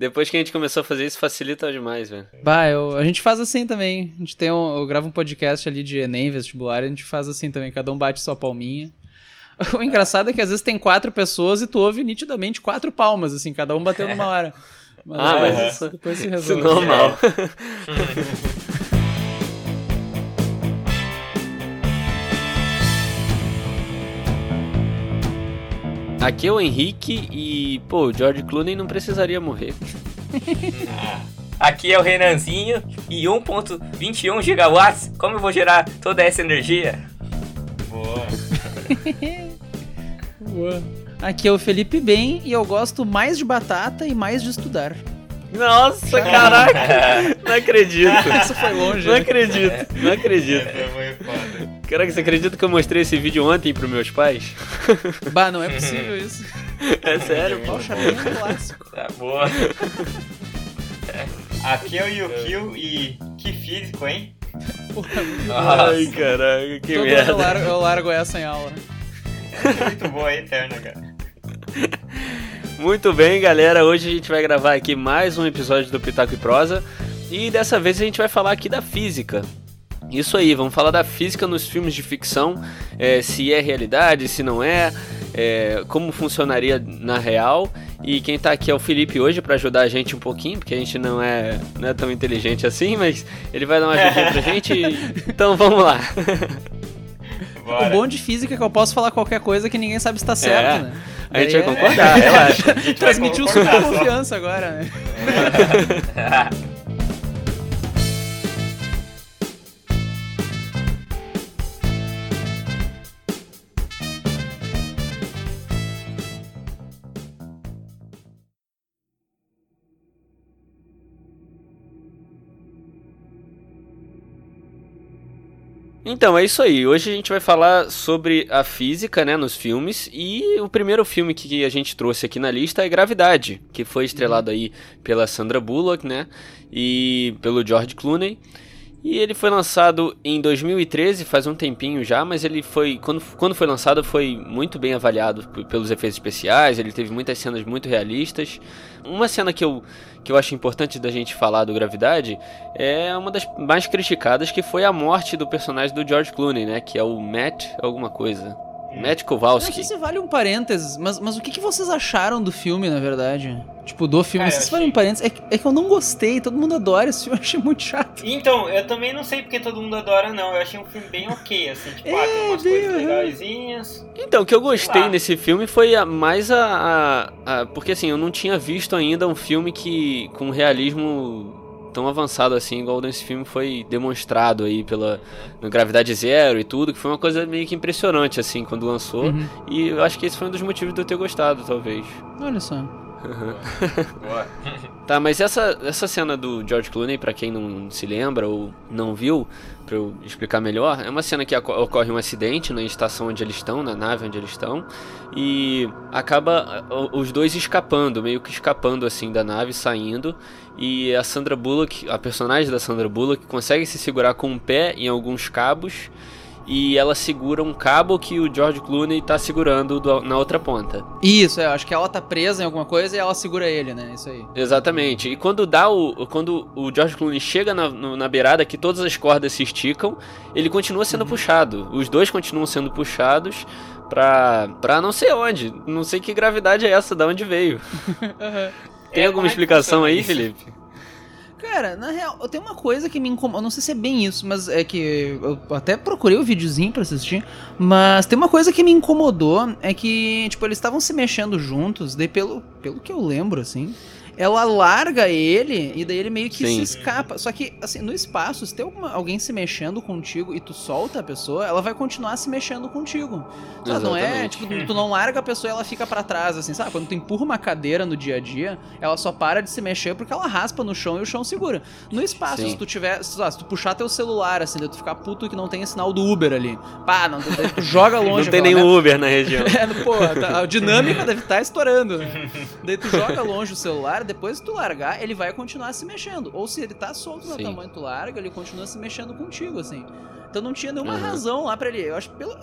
Depois que a gente começou a fazer isso, facilita demais, velho. Bah, eu, a gente faz assim também. A gente tem um, eu gravo um podcast ali de Enem, vestibular, e a gente faz assim também. Cada um bate sua palminha. O engraçado é que às vezes tem quatro pessoas e tu ouve nitidamente quatro palmas, assim, cada um bateu numa hora. Mas, ah, mas isso, depois se resolve. Isso é Aqui é o Henrique e, pô, o George Clooney não precisaria morrer. Aqui é o Renanzinho e 1.21 gigawatts. Como eu vou gerar toda essa energia? Boa. Boa. Aqui é o Felipe Bem e eu gosto mais de batata e mais de estudar. Nossa, caraca! Não acredito. Isso foi longe. Não né? acredito, não acredito. Caraca, você acredita que eu mostrei esse vídeo ontem pros meus pais? Bah, não é possível isso. É sério, pô. Poxa, bem clássico. Tá boa. Aqui é o Yukio e que físico, hein? Porra, Ai, caraca, que Todo merda. Eu largo, eu largo essa em aula, né? É muito boa a eterna, cara. Muito bem, galera. Hoje a gente vai gravar aqui mais um episódio do Pitaco e Prosa. E dessa vez a gente vai falar aqui da física. Isso aí, vamos falar da física nos filmes de ficção, é, se é realidade, se não é, é, como funcionaria na real. E quem tá aqui é o Felipe hoje para ajudar a gente um pouquinho, porque a gente não é, não é tão inteligente assim, mas ele vai dar uma ajudinha pra gente. Então vamos lá. Bora. O bom de física é que eu posso falar qualquer coisa que ninguém sabe se tá certo, é. né? A gente vai concordar, é... relaxa. Transmitiu super confiança agora, né? Então, é isso aí. Hoje a gente vai falar sobre a física, né, nos filmes. E o primeiro filme que a gente trouxe aqui na lista é Gravidade, que foi estrelado aí pela Sandra Bullock, né, e pelo George Clooney. E ele foi lançado em 2013, faz um tempinho já, mas ele foi. Quando, quando foi lançado, foi muito bem avaliado pelos efeitos especiais, ele teve muitas cenas muito realistas. Uma cena que eu, que eu acho importante da gente falar do Gravidade é uma das mais criticadas, que foi a morte do personagem do George Clooney, né? Que é o Matt alguma coisa. Matt Kowalski. Não sei se vale um parênteses, mas, mas o que, que vocês acharam do filme, na verdade? Tipo, do filme. Cara, se achei... vale um parênteses, é que, é que eu não gostei, todo mundo adora esse filme, eu achei muito chato. Então, eu também não sei porque todo mundo adora, não. Eu achei um filme bem ok, assim, tipo, é, ah, tem umas coisas legaisinhas. Então, o que eu gostei nesse filme foi a, mais a, a, a. Porque assim, eu não tinha visto ainda um filme que. com realismo tão avançado assim, igual nesse filme foi demonstrado aí pela no Gravidade Zero e tudo, que foi uma coisa meio que impressionante assim quando lançou. Uhum. E eu acho que esse foi um dos motivos de eu ter gostado, talvez. Olha só. Tá, mas essa, essa cena do George Clooney, para quem não se lembra ou não viu, para eu explicar melhor, é uma cena que ocorre um acidente na estação onde eles estão, na nave onde eles estão, e acaba os dois escapando, meio que escapando assim da nave, saindo, e a Sandra Bullock, a personagem da Sandra Bullock, consegue se segurar com um pé em alguns cabos e ela segura um cabo que o George Clooney tá segurando do, na outra ponta. Isso, é, acho que ela tá presa em alguma coisa e ela segura ele, né? Isso aí. Exatamente. E quando dá o. Quando o George Clooney chega na, no, na beirada que todas as cordas se esticam, ele continua sendo uhum. puxado. Os dois continuam sendo puxados pra. pra não sei onde. Não sei que gravidade é essa, da onde veio. uhum. Tem é, alguma explicação aí, Felipe? Cara, na real, eu tenho uma coisa que me incomoda. Não sei se é bem isso, mas é que eu até procurei o videozinho pra assistir. Mas tem uma coisa que me incomodou: é que, tipo, eles estavam se mexendo juntos, daí pelo, pelo que eu lembro, assim ela larga ele e daí ele meio que Sim. se escapa. Só que, assim, no espaço, se tem alguma, alguém se mexendo contigo e tu solta a pessoa, ela vai continuar se mexendo contigo. Sabe, não é, tipo, tu não larga a pessoa e ela fica para trás, assim, sabe? Quando tu empurra uma cadeira no dia a dia, ela só para de se mexer porque ela raspa no chão e o chão segura. No espaço, Sim. se tu tiver, se, se tu puxar teu celular, assim, tu ficar puto que não tem sinal do Uber ali. Pá, não, tu, tu joga longe. não tem nenhum Uber na região. é, pô, tá, a dinâmica deve estar tá estourando. daí tu joga longe o celular, depois que tu largar, ele vai continuar se mexendo. Ou se ele tá solto no tamanho tu larga, ele continua se mexendo contigo, assim. Então não tinha nenhuma uhum. razão lá para ele. Eu acho pelo,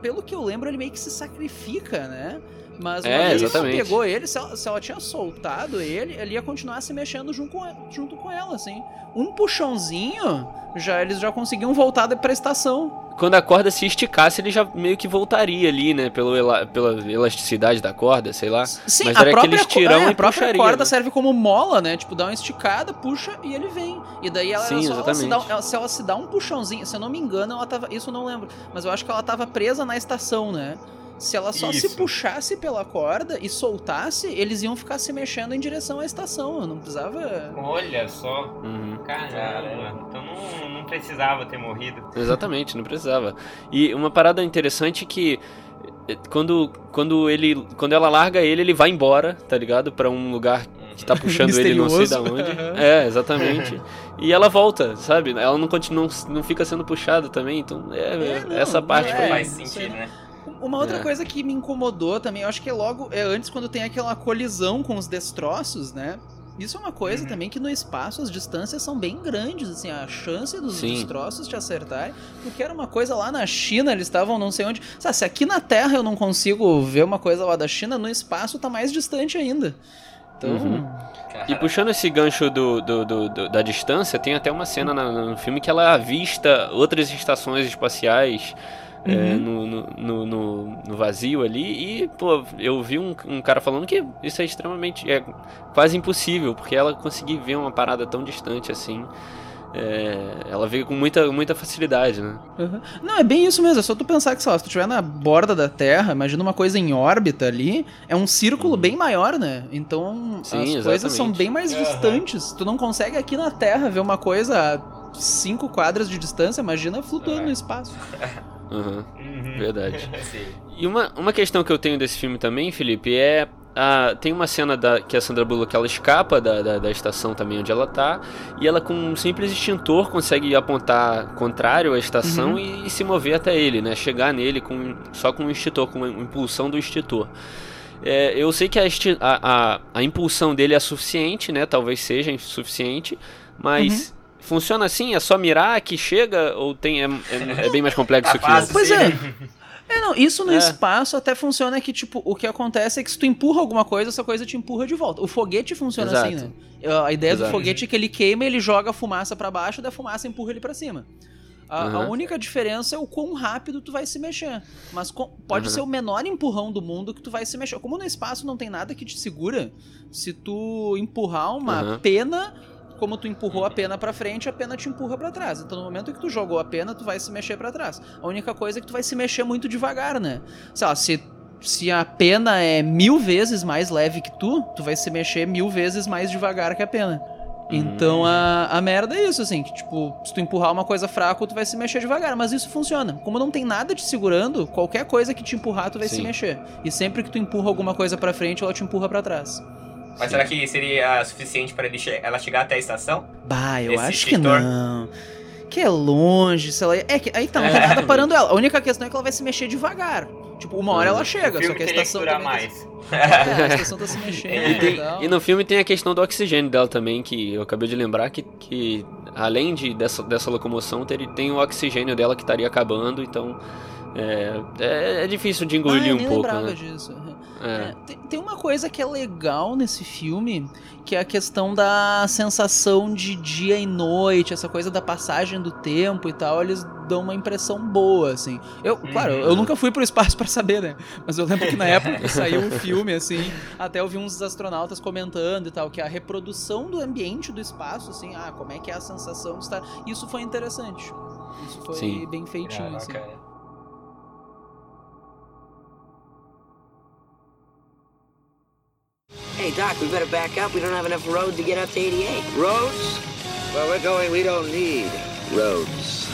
pelo que eu lembro, ele meio que se sacrifica, né? Mas É, vez que exatamente. pegou ele, se ela, se ela tinha soltado ele, ele ia continuar se mexendo junto com, ela, junto com ela, assim. Um puxãozinho, já eles já conseguiam voltar pra estação. Quando a corda se esticasse, ele já meio que voltaria ali, né? Pelo ela- pela elasticidade da corda, sei lá. Sim, Mas a era própria, aquele estirão é, a própria puxaria, corda né? serve como mola, né? Tipo, dá uma esticada, puxa e ele vem. E daí ela, Sim, só, ela se dá, ela- se ela se dá um puxãozinho, se eu não me engano, ela tava. Isso eu não lembro. Mas eu acho que ela tava presa na estação, né? Se ela só se Isso. puxasse pela corda e soltasse, eles iam ficar se mexendo em direção à estação. Eu não precisava. Olha só. Uhum. Caramba. Então não, não precisava ter morrido. Exatamente, não precisava. E uma parada interessante que eh, quando, quando ele quando ela larga ele, ele vai embora, tá ligado? Pra um lugar que tá puxando ele não sei da onde. É, exatamente. E ela volta, sabe? Ela não continua não fica sendo puxada também, então é, É, não, essa parte não é. foi faz sentido, né? Uma outra É. coisa que me incomodou também, eu acho que é logo é antes quando tem aquela colisão com os destroços, né? Isso é uma coisa Uhum. também que no espaço as distâncias são bem grandes, assim, a chance dos Sim. destroços te acertarem, porque era uma coisa lá na China, eles estavam não sei onde. Sabe, se aqui na Terra eu não consigo ver uma coisa lá da China, no espaço tá mais distante ainda. Então, Uhum. E puxando esse gancho do, do- do- do- da distância, tem até uma cena na- no filme que ela avista outras estações espaciais Uhum. no, no, no- no- no vazio ali. E, pô, eu vi um, um cara falando que isso é extremamente. é quase impossível, porque ela conseguir ver uma parada tão distante assim. é, ela veio com muita, muita facilidade, né? Uhum. Não, é bem isso mesmo. É só tu pensar que, sei lá, se tu estiver na borda da Terra, imagina uma coisa em órbita ali, é um círculo bem maior, né? Então Uhum. Sim, as coisas são exatamente. bem mais Aham. distantes. Tu não consegue aqui na Terra ver uma coisa a cinco quadras de distância, imagina flutuando É. no espaço. Uhum, Uhum. verdade. Sim. E uma, uma questão que eu tenho desse filme também, Felipe, é. a- tem uma cena da, que a Sandra Bullock ela escapa da, da, da estação também onde ela tá, e ela com um simples extintor consegue apontar contrário à estação Uhum. e, e se mover até ele, né? Chegar nele com, só com o extintor, com a impulsão do extintor. É, eu sei que a, a, a, a impulsão dele é suficiente, né? Talvez seja insuficiente, mas. Uhum. Funciona assim? É só mirar que chega? Ou tem, é, é- é bem mais complexo Tá que isso? Pois é. É, não, isso no É. espaço até funciona que, tipo, o que acontece é que se tu empurra alguma coisa, essa coisa te empurra de volta. O foguete funciona Exato. assim, né? A ideia Exato. do foguete é que ele queima, ele joga a fumaça pra baixo, da fumaça empurra ele pra cima. A, a Aham. única diferença é o quão rápido tu vai se mexer. Mas com- pode Aham. ser o menor empurrão do mundo que tu vai se mexer. Como no espaço não tem nada que te segura, se tu empurrar uma Aham. pena, como tu empurrou a pena pra frente, a pena te empurra pra trás. Então no momento que tu jogou a pena, tu vai se mexer pra trás. A única coisa é que tu vai se mexer muito devagar, né? Sei lá, se, se a pena é mil vezes mais leve que tu, tu vai se mexer mil vezes mais devagar que a pena. Então a, a merda é isso, assim, que tipo, se tu empurrar uma coisa fraca, tu vai se mexer devagar, mas isso funciona. Como não tem nada te segurando, qualquer coisa que te empurrar, tu vai se Sim. mexer. E sempre que tu empurra alguma coisa pra frente, ela te empurra pra trás. Mas será que seria suficiente para che- ela chegar até a estação? Bah, eu Esse acho que não. Que é longe, sei lá. É que aí tá, não tem nada parando ela. A única questão é que ela vai se mexer devagar. Tipo, uma hora ela chega, o só que a que estação durar também tá- mais. É, a estação tá se mexendo E, e, tem- e no filme tem a questão do oxigênio dela também, que eu acabei de lembrar que, que além de, dessa, dessa locomoção, ter, tem o oxigênio dela que estaria acabando, então é, é, é difícil de Ah, engolir eu um nem pouco, lembrava né? disso. É. É, tem, tem uma coisa que é legal nesse filme, que é a questão da sensação de dia e noite, essa coisa da passagem do tempo e tal, eles dão uma impressão boa, assim. Eu, claro, eu nunca fui pro espaço pra saber, né? Mas eu lembro que na época que saiu o filme, assim, até eu vi uns astronautas comentando e tal, que a reprodução do ambiente do espaço, assim, ah, como é que é a sensação de estar. Isso foi interessante. Isso foi Sim. bem feitinho, assim. Hey, Doc, we better back up. We don't have enough road to get up to 88. Roads? Where we're going, we don't need roads.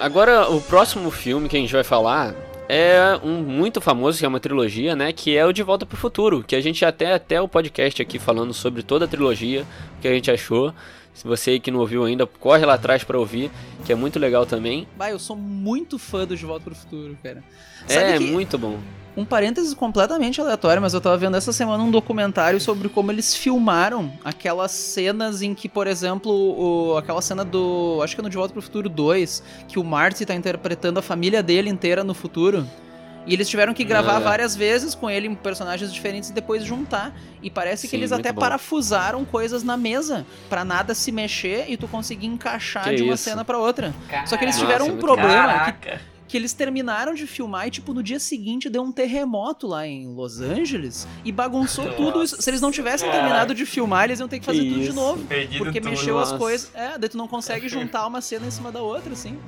Agora, o próximo filme que a gente vai falar é um muito famoso, que é uma trilogia, né? Que é o De Volta pro Futuro. Que a gente até até o podcast aqui falando sobre toda a trilogia, o que a gente achou. Se você que não ouviu ainda, corre lá atrás pra ouvir, que é muito legal também. Vai, eu sou muito fã do De Volta pro Futuro, cara. é, que- muito bom. Um parênteses completamente aleatório, mas eu tava vendo essa semana um documentário sobre como eles filmaram aquelas cenas em que, por exemplo, o- aquela cena do. Acho que é no De Volta pro Futuro 2, que o Marty tá interpretando a família dele inteira no futuro. E eles tiveram que gravar Ah, é. várias vezes com ele em personagens diferentes e depois juntar. E parece que Sim, eles muito até bom. parafusaram coisas na mesa pra nada se mexer e tu conseguir encaixar Que de uma isso. cena pra outra. Só que eles Nossa, tiveram um muito problema que Caraca. que eles terminaram de filmar e, tipo, no dia seguinte deu um terremoto lá em Los Angeles e bagunçou Nossa. tudo isso. Se eles não tivessem Caraca. terminado de filmar, eles iam ter que fazer Que tudo de isso. novo. Perdido Porque tudo. mexeu as nossa. coisas. É, daí tu não consegue juntar uma cena em cima da outra, assim.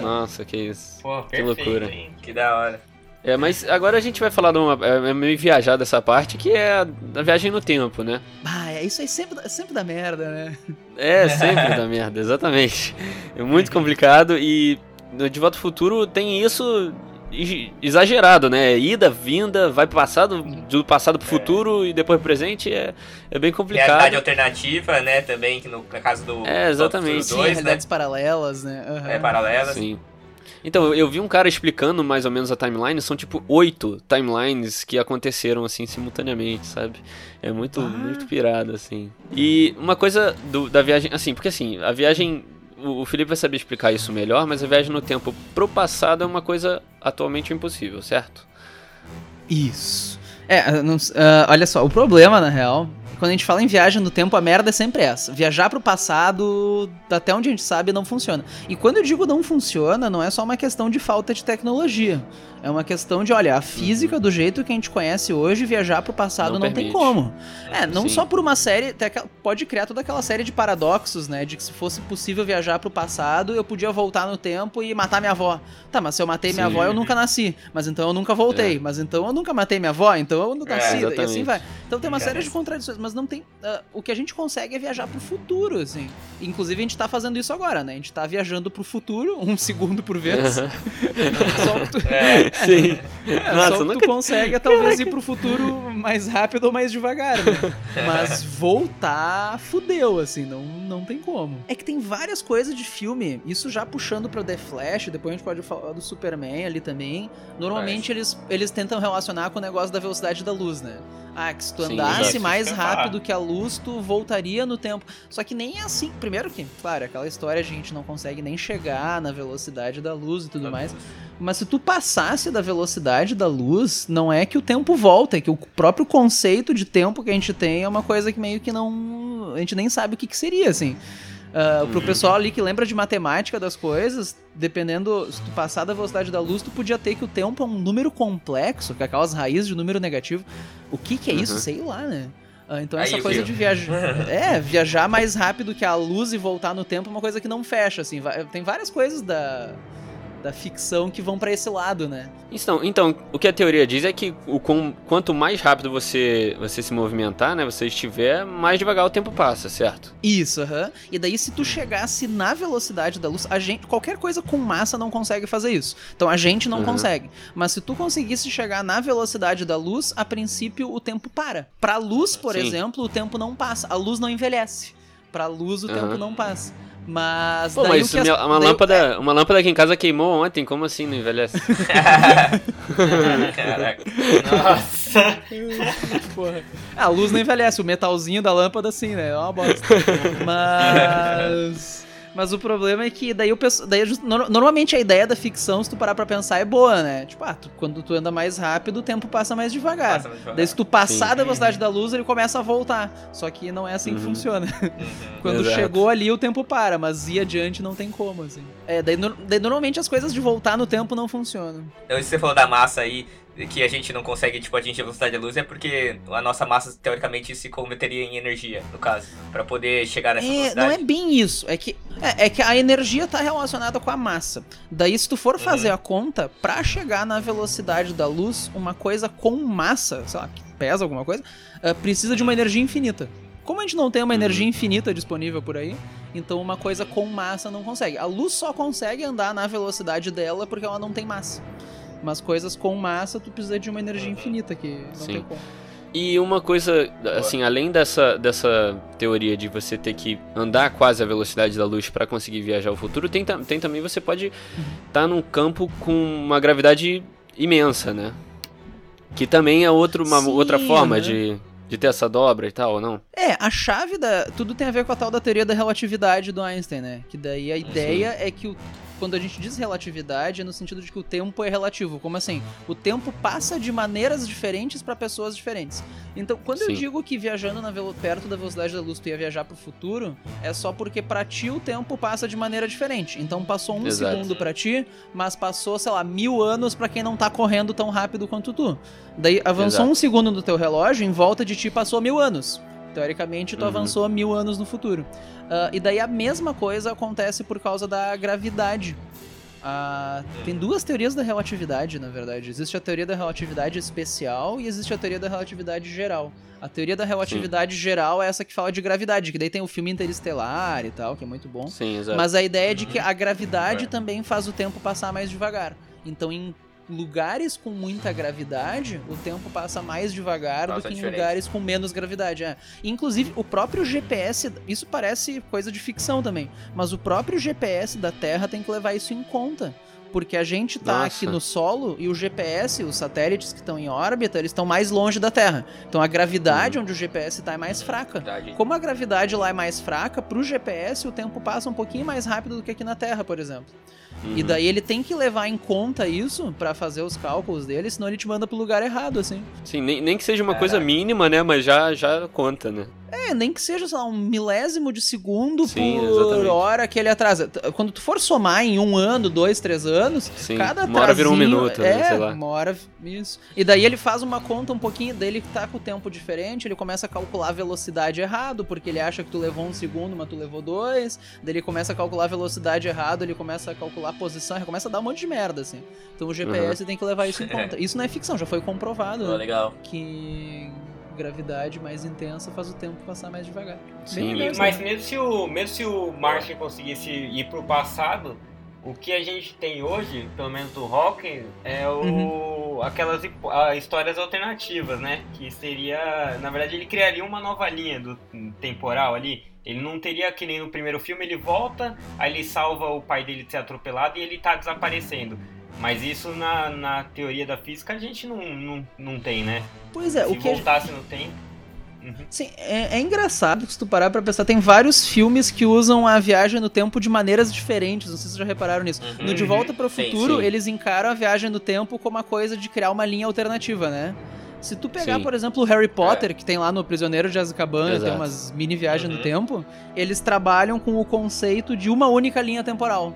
Nossa, que isso. Pô, Que perfeito, loucura. hein? Que da hora. É, mas agora a gente vai falar de uma. É é meio viajar dessa parte, que é a, a viagem no tempo, né? Ah, é isso aí sempre, dá- sempre dá merda, né? É, sempre da merda, exatamente. É muito complicado e no De Volta ao Futuro tem isso exagerado, né? Ida, vinda, vai pro passado, do passado pro futuro e depois pro presente é, é bem complicado. Realidade alternativa, né? Também, que no, no caso do. É, exatamente. do Sim, dois, né? realidades paralelas, né? Aham. É, paralelas. Sim. Então, eu- eu vi um cara explicando mais ou menos a timeline, são tipo oito timelines que aconteceram assim simultaneamente, sabe? É muito, Ah. muito pirado, assim. E uma coisa do- da viagem, assim, porque assim, a viagem. O Felipe vai saber explicar isso melhor, mas a viagem no tempo pro passado é uma coisa atualmente impossível, certo? Isso. É, não ah, olha só, o problema, na real, quando a gente fala em viagem no tempo, a merda é sempre essa. Viajar pro passado, até onde a gente sabe, não funciona. E quando eu digo não funciona, não é só uma questão de falta de tecnologia. É uma questão de, olha, a física do jeito que a gente conhece hoje, viajar pro passado Não não, tem como. É, não Sim. só por uma série, pode criar toda aquela série de paradoxos, né? De que se fosse possível viajar pro passado, eu podia voltar no tempo e matar minha avó. Tá, mas se eu matei minha Sim. avó, eu nunca nasci. Mas então eu nunca voltei. É. Mas então eu nunca matei minha avó, então eu não É, nasci. e assim vai. Então tem uma Cara, série de contradições, mas não tem. ah, o que a gente consegue é viajar pro futuro, assim. Inclusive a gente tá fazendo isso agora, né? A gente tá viajando pro futuro, um segundo por vez. só que tu, É, Sim. é, Nossa, só que nunca- tu consegue é talvez ir pro futuro mais rápido ou mais devagar, né? Mas voltar, fudeu, assim, não, não tem como. É que tem várias coisas de filme, isso já puxando pra The Flash, depois a gente pode falar do Superman ali também. Normalmente eles, eles tentam relacionar com o negócio da velocidade da luz, né? Ah, que se tu Sim, andasse exato. mais rápido que a luz, tu voltaria no tempo. Só que nem é assim. Primeiro que, claro, aquela história a gente não consegue nem chegar na velocidade da luz e tudo mais. Mas se tu passasse da velocidade da luz, não é que o tempo volta, é que o próprio conceito de tempo que a gente tem é uma coisa que meio que não. A gente nem sabe o que, que seria, assim. Ah, pro pessoal ali que lembra de matemática das coisas, dependendo, se tu passar da velocidade da luz, tu podia ter que o tempo é um número complexo, que é aquelas raízes de número negativo. O que que é isso? Uhum. Sei lá, né? Ah, então Aí, essa viu? coisa de viajar. é, viajar mais rápido que a luz e voltar no tempo é uma coisa que não fecha, assim. Tem várias coisas da, da ficção que vão pra esse lado, né? Então, então, o que a teoria diz é que o com- quanto mais rápido você, você se movimentar, né, você estiver, mais devagar o tempo passa, certo? Isso, aham. E daí, se tu chegasse na velocidade da luz, a gente. Qualquer coisa com massa não consegue fazer isso. Então a gente não Uhum. consegue. Mas se tu conseguisse chegar na velocidade da luz, a princípio o tempo para. Pra luz, por Sim. exemplo, o tempo não passa. A luz não envelhece. Pra luz, o Aham. tempo não passa. Mas. Pô, daí mas o que as- uma, daí lâmpada, uma lâmpada aqui em casa queimou ontem, como assim não envelhece? Caraca. Nossa. Porra. Ah, a luz não envelhece, o metalzinho da lâmpada sim, né? É uma bosta. Mas. Mas o problema é que daí o pessoal. Daí, nor- normalmente a ideia da ficção, se tu parar pra pensar, é boa, né? Tipo, ah, tu- quando tu anda mais rápido, o tempo passa mais devagar. Passa mais devagar. Daí se tu passar Sim. da velocidade da luz, ele começa a voltar. Só que não é assim que Uhum. funciona. Uhum. Quando Exato. chegou ali, o tempo para, mas ir adiante não tem como, assim. É, daí, daí normalmente as coisas de voltar no tempo não funcionam. Então, isso que você falou da massa aí, que a gente não consegue, tipo, atingir a velocidade da luz, é porque a nossa massa, teoricamente, se converteria em energia, no caso, pra poder chegar nessa É, velocidade. não é bem isso. É que, é, é que a energia tá relacionada com a massa. Daí, se tu for fazer Uhum. a conta, pra chegar na velocidade da luz, uma coisa com massa, sei lá, que pesa alguma coisa, eh, precisa de uma energia infinita. Como a gente não tem uma Uhum. energia infinita disponível por aí, então uma coisa com massa não consegue. A luz só consegue andar na velocidade dela porque ela não tem massa. Mas coisas com massa, tu precisa de uma energia Uhum. infinita, que não Sim. tem como. E uma coisa, assim, além dessa, dessa teoria de você ter que andar quase a velocidade da luz para conseguir viajar ao futuro, tem, tem também você pode estar num campo com uma gravidade imensa, né? Que também é outro, uma Sim, outra forma né? de, de ter essa dobra e tal, ou não? É, a chave da. Tudo tem a ver com a tal da teoria da relatividade do Einstein, né? Que daí a ideia é que o- quando a gente diz relatividade é no sentido de que o tempo é relativo. Como assim? O tempo passa de maneiras diferentes para pessoas diferentes. Então, quando eu Sim. digo que viajando na perto da velocidade da luz tu ia viajar pro futuro, é só porque pra ti o tempo passa de maneira diferente. Então passou um Exato. segundo pra ti, mas passou, sei lá, mil anos pra quem não tá correndo tão rápido quanto tu. Daí avançou Exato. um segundo no teu relógio, em volta de ti passou mil anos. Teoricamente, tu Uhum. avançou mil anos no futuro. Ah, e daí a mesma coisa acontece por causa da gravidade. Ah, tem duas teorias da relatividade, na verdade. Existe a teoria da relatividade especial e existe a teoria da relatividade geral. A teoria da relatividade geral é essa que fala de gravidade, que daí tem o filme Interestelar e tal, que é muito bom. Sim, exato. Mas a ideia é de que a gravidade É. também faz o tempo passar mais devagar. Então, em lugares com muita gravidade, o tempo passa mais devagar do Nossa, que em diferente. lugares com menos gravidade. É. Inclusive, o próprio GPS, isso parece coisa de ficção também, mas o próprio GPS da Terra tem que levar isso em conta. Porque a gente tá Nossa. aqui no solo e o GPS, os satélites que estão em órbita, eles estão mais longe da Terra. Então a gravidade onde o GPS tá é mais fraca. Verdade. Como a gravidade lá é mais fraca, pro GPS o tempo passa um pouquinho mais rápido do que aqui na Terra, por exemplo. Uhum. E daí ele tem que levar em conta isso pra fazer os cálculos dele, senão ele te manda pro lugar errado, assim. Sim, nem, nem que seja uma coisa Caraca. mínima, né? Mas já, já conta, né? É, nem que seja, sei lá, um milésimo de segundo Sim, por exatamente. hora que ele atrasa. Quando tu for somar em um ano, dois, três anos, Sim, cada uma hora vira um minuto, né? é, Sei lá. uma hora, isso. E daí ele faz uma conta um pouquinho, daí ele tá com o tempo diferente, ele começa a calcular a velocidade errado, porque ele acha que tu levou um segundo, mas tu levou dois. Daí ele começa a calcular a velocidade errado, ele começa a calcular a posição, ele começa a dar um monte de merda, assim. Então o GPS tem que levar isso em conta. Isso não é ficção, já foi comprovado, né? legal. que gravidade mais intensa faz o tempo passar mais devagar. Sim, Bem legal, mas né? mesmo se o, mesmo se o Martin conseguisse ir pro passado, o que a gente tem hoje, pelo menos do Hawking, é o, Uhum. aquelas ah, histórias alternativas, né? Que seria. Na verdade, ele criaria uma nova linha do temporal ali. Ele não teria que nem no primeiro filme, ele volta, aí ele salva o pai dele de ser atropelado e ele tá desaparecendo. Mas isso na, na teoria da física a gente não, não, não tem, né? Pois é, Se o que a voltasse no tempo. Uhum. Sim, é, é engraçado que se tu parar pra pensar, tem vários filmes que usam a viagem no tempo de maneiras diferentes, não sei se vocês já repararam nisso. Uhum. No De Volta para o Sim, Futuro, sim. eles encaram a viagem no tempo como a coisa de criar uma linha alternativa, né? Se tu pegar, Sim. por exemplo, o Harry Potter, que tem lá no Prisioneiro de Azkaban, tem umas mini viagens no Uhum. tempo, eles trabalham com o conceito de uma única linha temporal.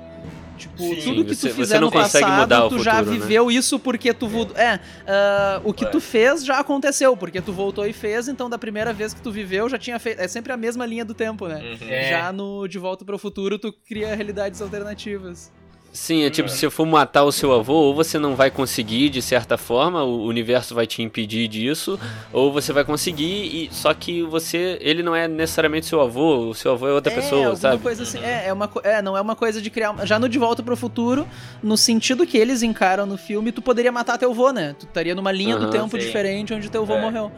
Tipo, Sim, tudo que você- tu você fizer não no consegue passado, mudar o tu já futuro, né? viveu isso porque tu... vo- É, ah, o que É. tu fez já aconteceu, porque tu voltou e fez, então da primeira vez que tu viveu já tinha feito... É sempre a mesma linha do tempo, né? Uhum. É. Já no De Volta para o Futuro, tu cria realidades alternativas. Sim, é tipo, É. se eu for matar o seu avô, ou você não vai conseguir, de certa forma, o universo vai te impedir disso, ou você vai conseguir, e só que você, ele não é necessariamente seu avô, o seu avô é outra é, pessoa, sabe? coisa assim. É, é, uma, é, não é uma coisa de criar. Já no De Volta pro Futuro, no sentido que eles encaram no filme, tu poderia matar teu avô, né? Tu estaria numa linha do Aham, tempo sim. diferente onde teu avô É. morreu.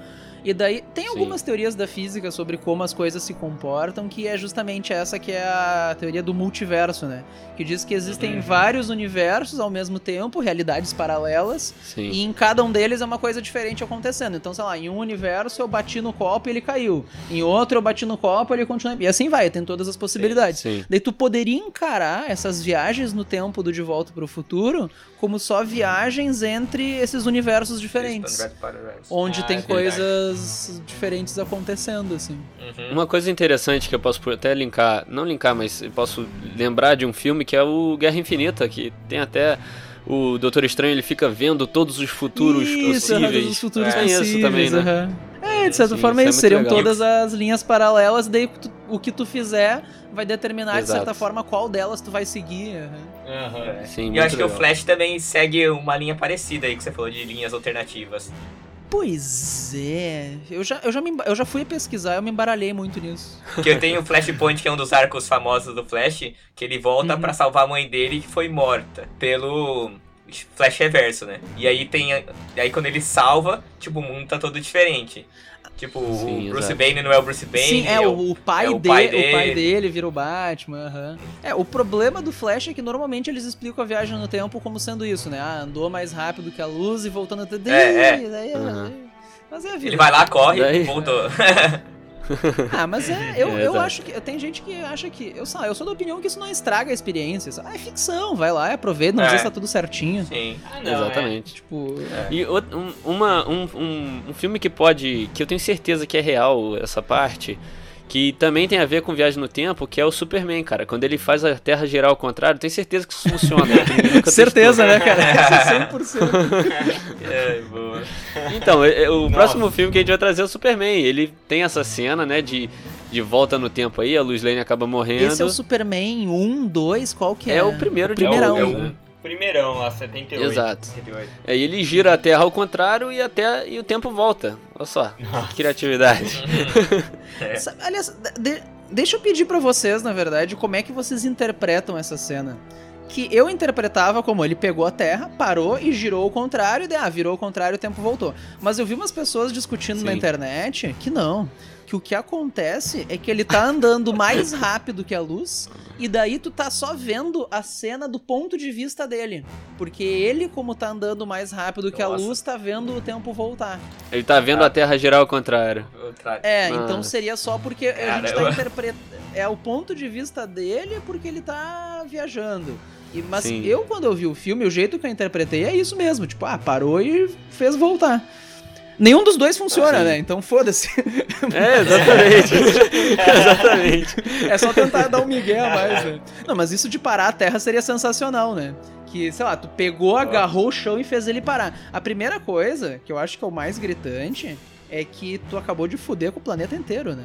E daí tem Sim. algumas teorias da física sobre como as coisas se comportam, que é justamente essa que é a teoria do multiverso, né? Que diz que existem Uhum. vários universos ao mesmo tempo, realidades paralelas, Sim. e em cada um deles é uma coisa diferente acontecendo. Então, sei lá, em um universo eu bati no copo e ele caiu. Em outro eu bati no copo e ele continua. E assim vai, tem todas as possibilidades. Sim. Daí tu poderia encarar essas viagens no tempo do De Volta pro Futuro como só viagens entre esses universos diferentes. Onde Ah, tem é verdade. Coisas diferentes acontecendo, assim. Uhum. Uma coisa interessante que eu posso até linkar, não linkar, mas eu posso lembrar de um filme que é o Guerra Infinita, que tem até o Doutor Estranho, ele fica vendo todos os futuros isso, possíveis. todos os futuros isso possíveis. também, né? aham. É, de certa Sim, forma isso é isso. muito Seriam legal. todas as linhas paralelas, daí tu- o que tu fizer vai determinar, de Exato. certa forma, qual delas tu vai seguir. Aham. É. Sim, E eu acho que o legal. Flash também segue uma linha parecida aí que você falou de linhas alternativas. Pois é. Eu já, eu, já me, eu já fui pesquisar, eu me embaralhei muito nisso. Que eu tenho o Flashpoint, que é um dos arcos famosos do Flash, que ele volta Uhum. pra salvar a mãe dele que foi morta pelo flash reverso, né? E aí tem. E aí quando ele salva, tipo, o mundo tá todo diferente. Tipo, Sim, o Bruce exato. Banner não é o Bruce Banner. Sim, é, o, o pai é o dele, pai o pai dele. dele vira o Batman, aham. É, o problema do Flash é que normalmente eles explicam a viagem no tempo como sendo isso, né? Ah, andou mais rápido que a luz e voltando até É, é. Daí, Aham. Mas é a vida. Ele vai lá, corre, Daí- voltou. Ah, mas é, eu, É, eu exato. acho que. Tem gente que acha que. Eu, eu sou da opinião que isso não estraga a experiência. Ah, é ficção, vai lá, aproveita, não É. sei se tá tudo certinho. Sim. Ah, não, Exatamente. Tipo. E o- um, uma, um, um, um filme que pode. que eu tenho certeza que é real essa parte. Que também tem a ver com viagem no tempo, que é o Superman, cara. Quando ele faz a Terra girar ao contrário, tenho certeza que isso funciona. nunca Certeza, né, cara? testou. 100%. É, boa. Então, é- é- o Nossa. próximo filme que a gente vai trazer é o Superman. Ele tem essa cena, né, de, de volta no tempo aí, a Luz Lane acaba morrendo. Esse é o Superman 1, 2, qual que é? É o primeiro de primeirão. novo, É o- né? Primeirão lá, 78. Exato. 78. Aí ele gira a Terra ao contrário e, até, e o tempo volta. Olha só, que criatividade. Sa- Aliás, de- deixa eu pedir pra vocês, na verdade, como é que vocês interpretam essa cena. Que eu interpretava como ele pegou a Terra, parou e girou ao contrário, e daí, ah, virou ao contrário e o tempo voltou. Mas eu vi umas pessoas discutindo na Sim. internet que não. Que o que acontece é que ele tá andando mais rápido que a luz, e daí tu tá só vendo a cena do ponto de vista dele. Porque ele, como tá andando mais rápido que a Nossa. luz, tá vendo o tempo voltar. Ele tá vendo a Terra girar ao contrário. É, Ah. então seria só porque a gente tá Caramba. interpretando. É o ponto de vista dele porque ele tá viajando. E, mas Sim. eu, quando eu vi o filme, o jeito que eu interpretei é isso mesmo. Tipo, ah, parou e fez voltar. Nenhum dos dois funciona, Sim. né? Então foda-se. É, exatamente. exatamente. É só tentar dar um migué a mais, né? Não, mas isso de parar a Terra seria sensacional, né? Que, sei lá, tu pegou, agarrou o chão e fez ele parar. A primeira coisa, que eu acho que é o mais gritante, é que tu acabou de fuder com o planeta inteiro, né?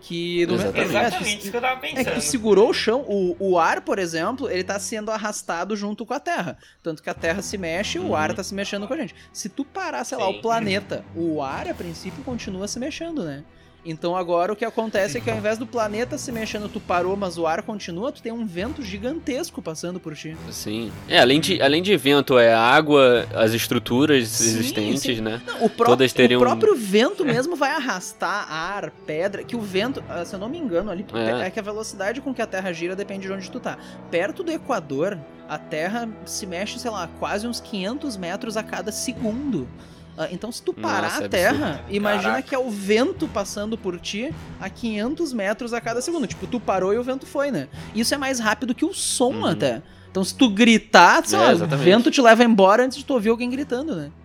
Que no Exatamente. é, Exatamente isso que eu tava É que pensando. tu segurou o chão, o, o ar, por exemplo, ele tá sendo arrastado junto com a Terra. Tanto que a Terra se mexe, o Uhum. ar tá se mexendo com a gente. Se tu parar, sei lá, Sim. o planeta, o ar, a princípio, continua se mexendo, né? Então agora o que acontece é que ao invés do planeta se mexendo, tu parou, mas o ar continua, tu tem um vento gigantesco passando por ti. Sim. É, além de, além de vento, é a água, as estruturas Sim, existentes, sim. né? Não, o, pró- Todas teriam- o próprio vento mesmo vai arrastar ar, pedra, que o vento, ah, se eu não me engano, ali É. é. que a velocidade com que a Terra gira depende de onde tu tá. Perto do Equador, a Terra se mexe, sei lá, quase uns 500 metros a cada segundo. Ah, Então, se tu parar Nossa, é a Terra, absurdo. imagina Caraca. que é o vento passando por ti a 500 metros a cada segundo. Tipo, tu parou e o vento foi, né? Isso é mais rápido que o som Uhum. até. Então, se tu gritar, sei É, lá, o vento te leva embora antes de tu ouvir alguém gritando, né?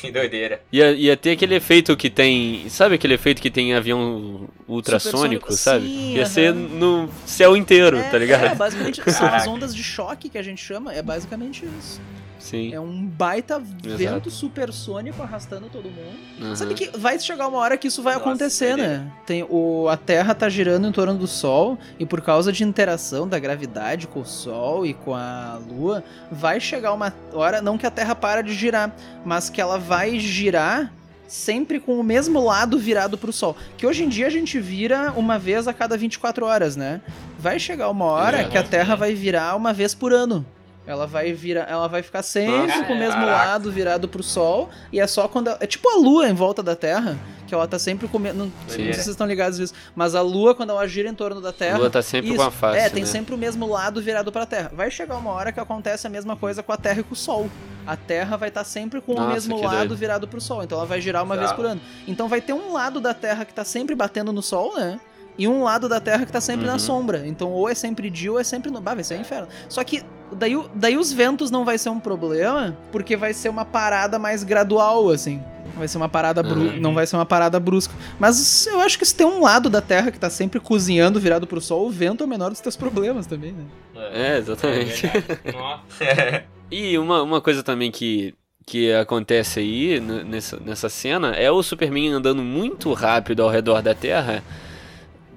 Que doideira. Ia, ia ter aquele efeito que tem. Sabe aquele efeito que tem em avião ultrassônico, sabe? sim, Ia aham. ser no céu inteiro, tá ligado? É, basicamente, são as ondas de choque que a gente chama, é basicamente isso. Sim. É um baita Exato. vento supersônico arrastando todo mundo. Aham. Sabe que vai chegar uma hora que isso vai Nossa, acontecer, né? Tem o, a Terra tá girando em torno do Sol e por causa de interação da gravidade com o Sol e com a Lua, vai chegar uma hora, não que a Terra para de girar, mas que ela vai girar sempre com o mesmo lado virado pro Sol. Que hoje em dia a gente vira uma vez a cada 24 horas, né? Vai chegar uma hora É. que a Terra vai virar uma vez por ano. Ela vai virar, ela vai ficar sempre Nossa. com o mesmo Caraca. lado virado pro sol e é só quando ela- é tipo a lua em volta da Terra, que ela tá sempre com o me- não, não sei se vocês estão ligados nisso, mas a lua quando ela gira em torno da A Terra, lua tá sempre isso, com a face. é, tem né? sempre o mesmo lado virado pra Terra. Vai chegar uma hora que acontece a mesma coisa com a Terra e com o Sol. A Terra vai estar sempre com o Nossa, mesmo que lado doido. virado pro Sol, então ela vai girar uma vez por ano. Então vai ter um lado da Terra que tá sempre batendo no Sol, né? E um lado da Terra que tá sempre na Uhum. sombra. Então ou é sempre dia ou é sempre no. Bah, vai ser um inferno. Só que daí, daí os ventos não vai ser um problema, porque vai ser uma parada mais gradual, assim. Vai ser uma parada bru... Uhum. não vai ser uma parada brusca. Mas eu acho que se tem um lado da Terra que tá sempre cozinhando virado pro sol, o vento é o menor dos teus problemas também, né? É, exatamente. É Nossa. E uma, uma coisa também que, que acontece aí nessa, nessa cena é o Superman andando muito rápido ao redor da Terra,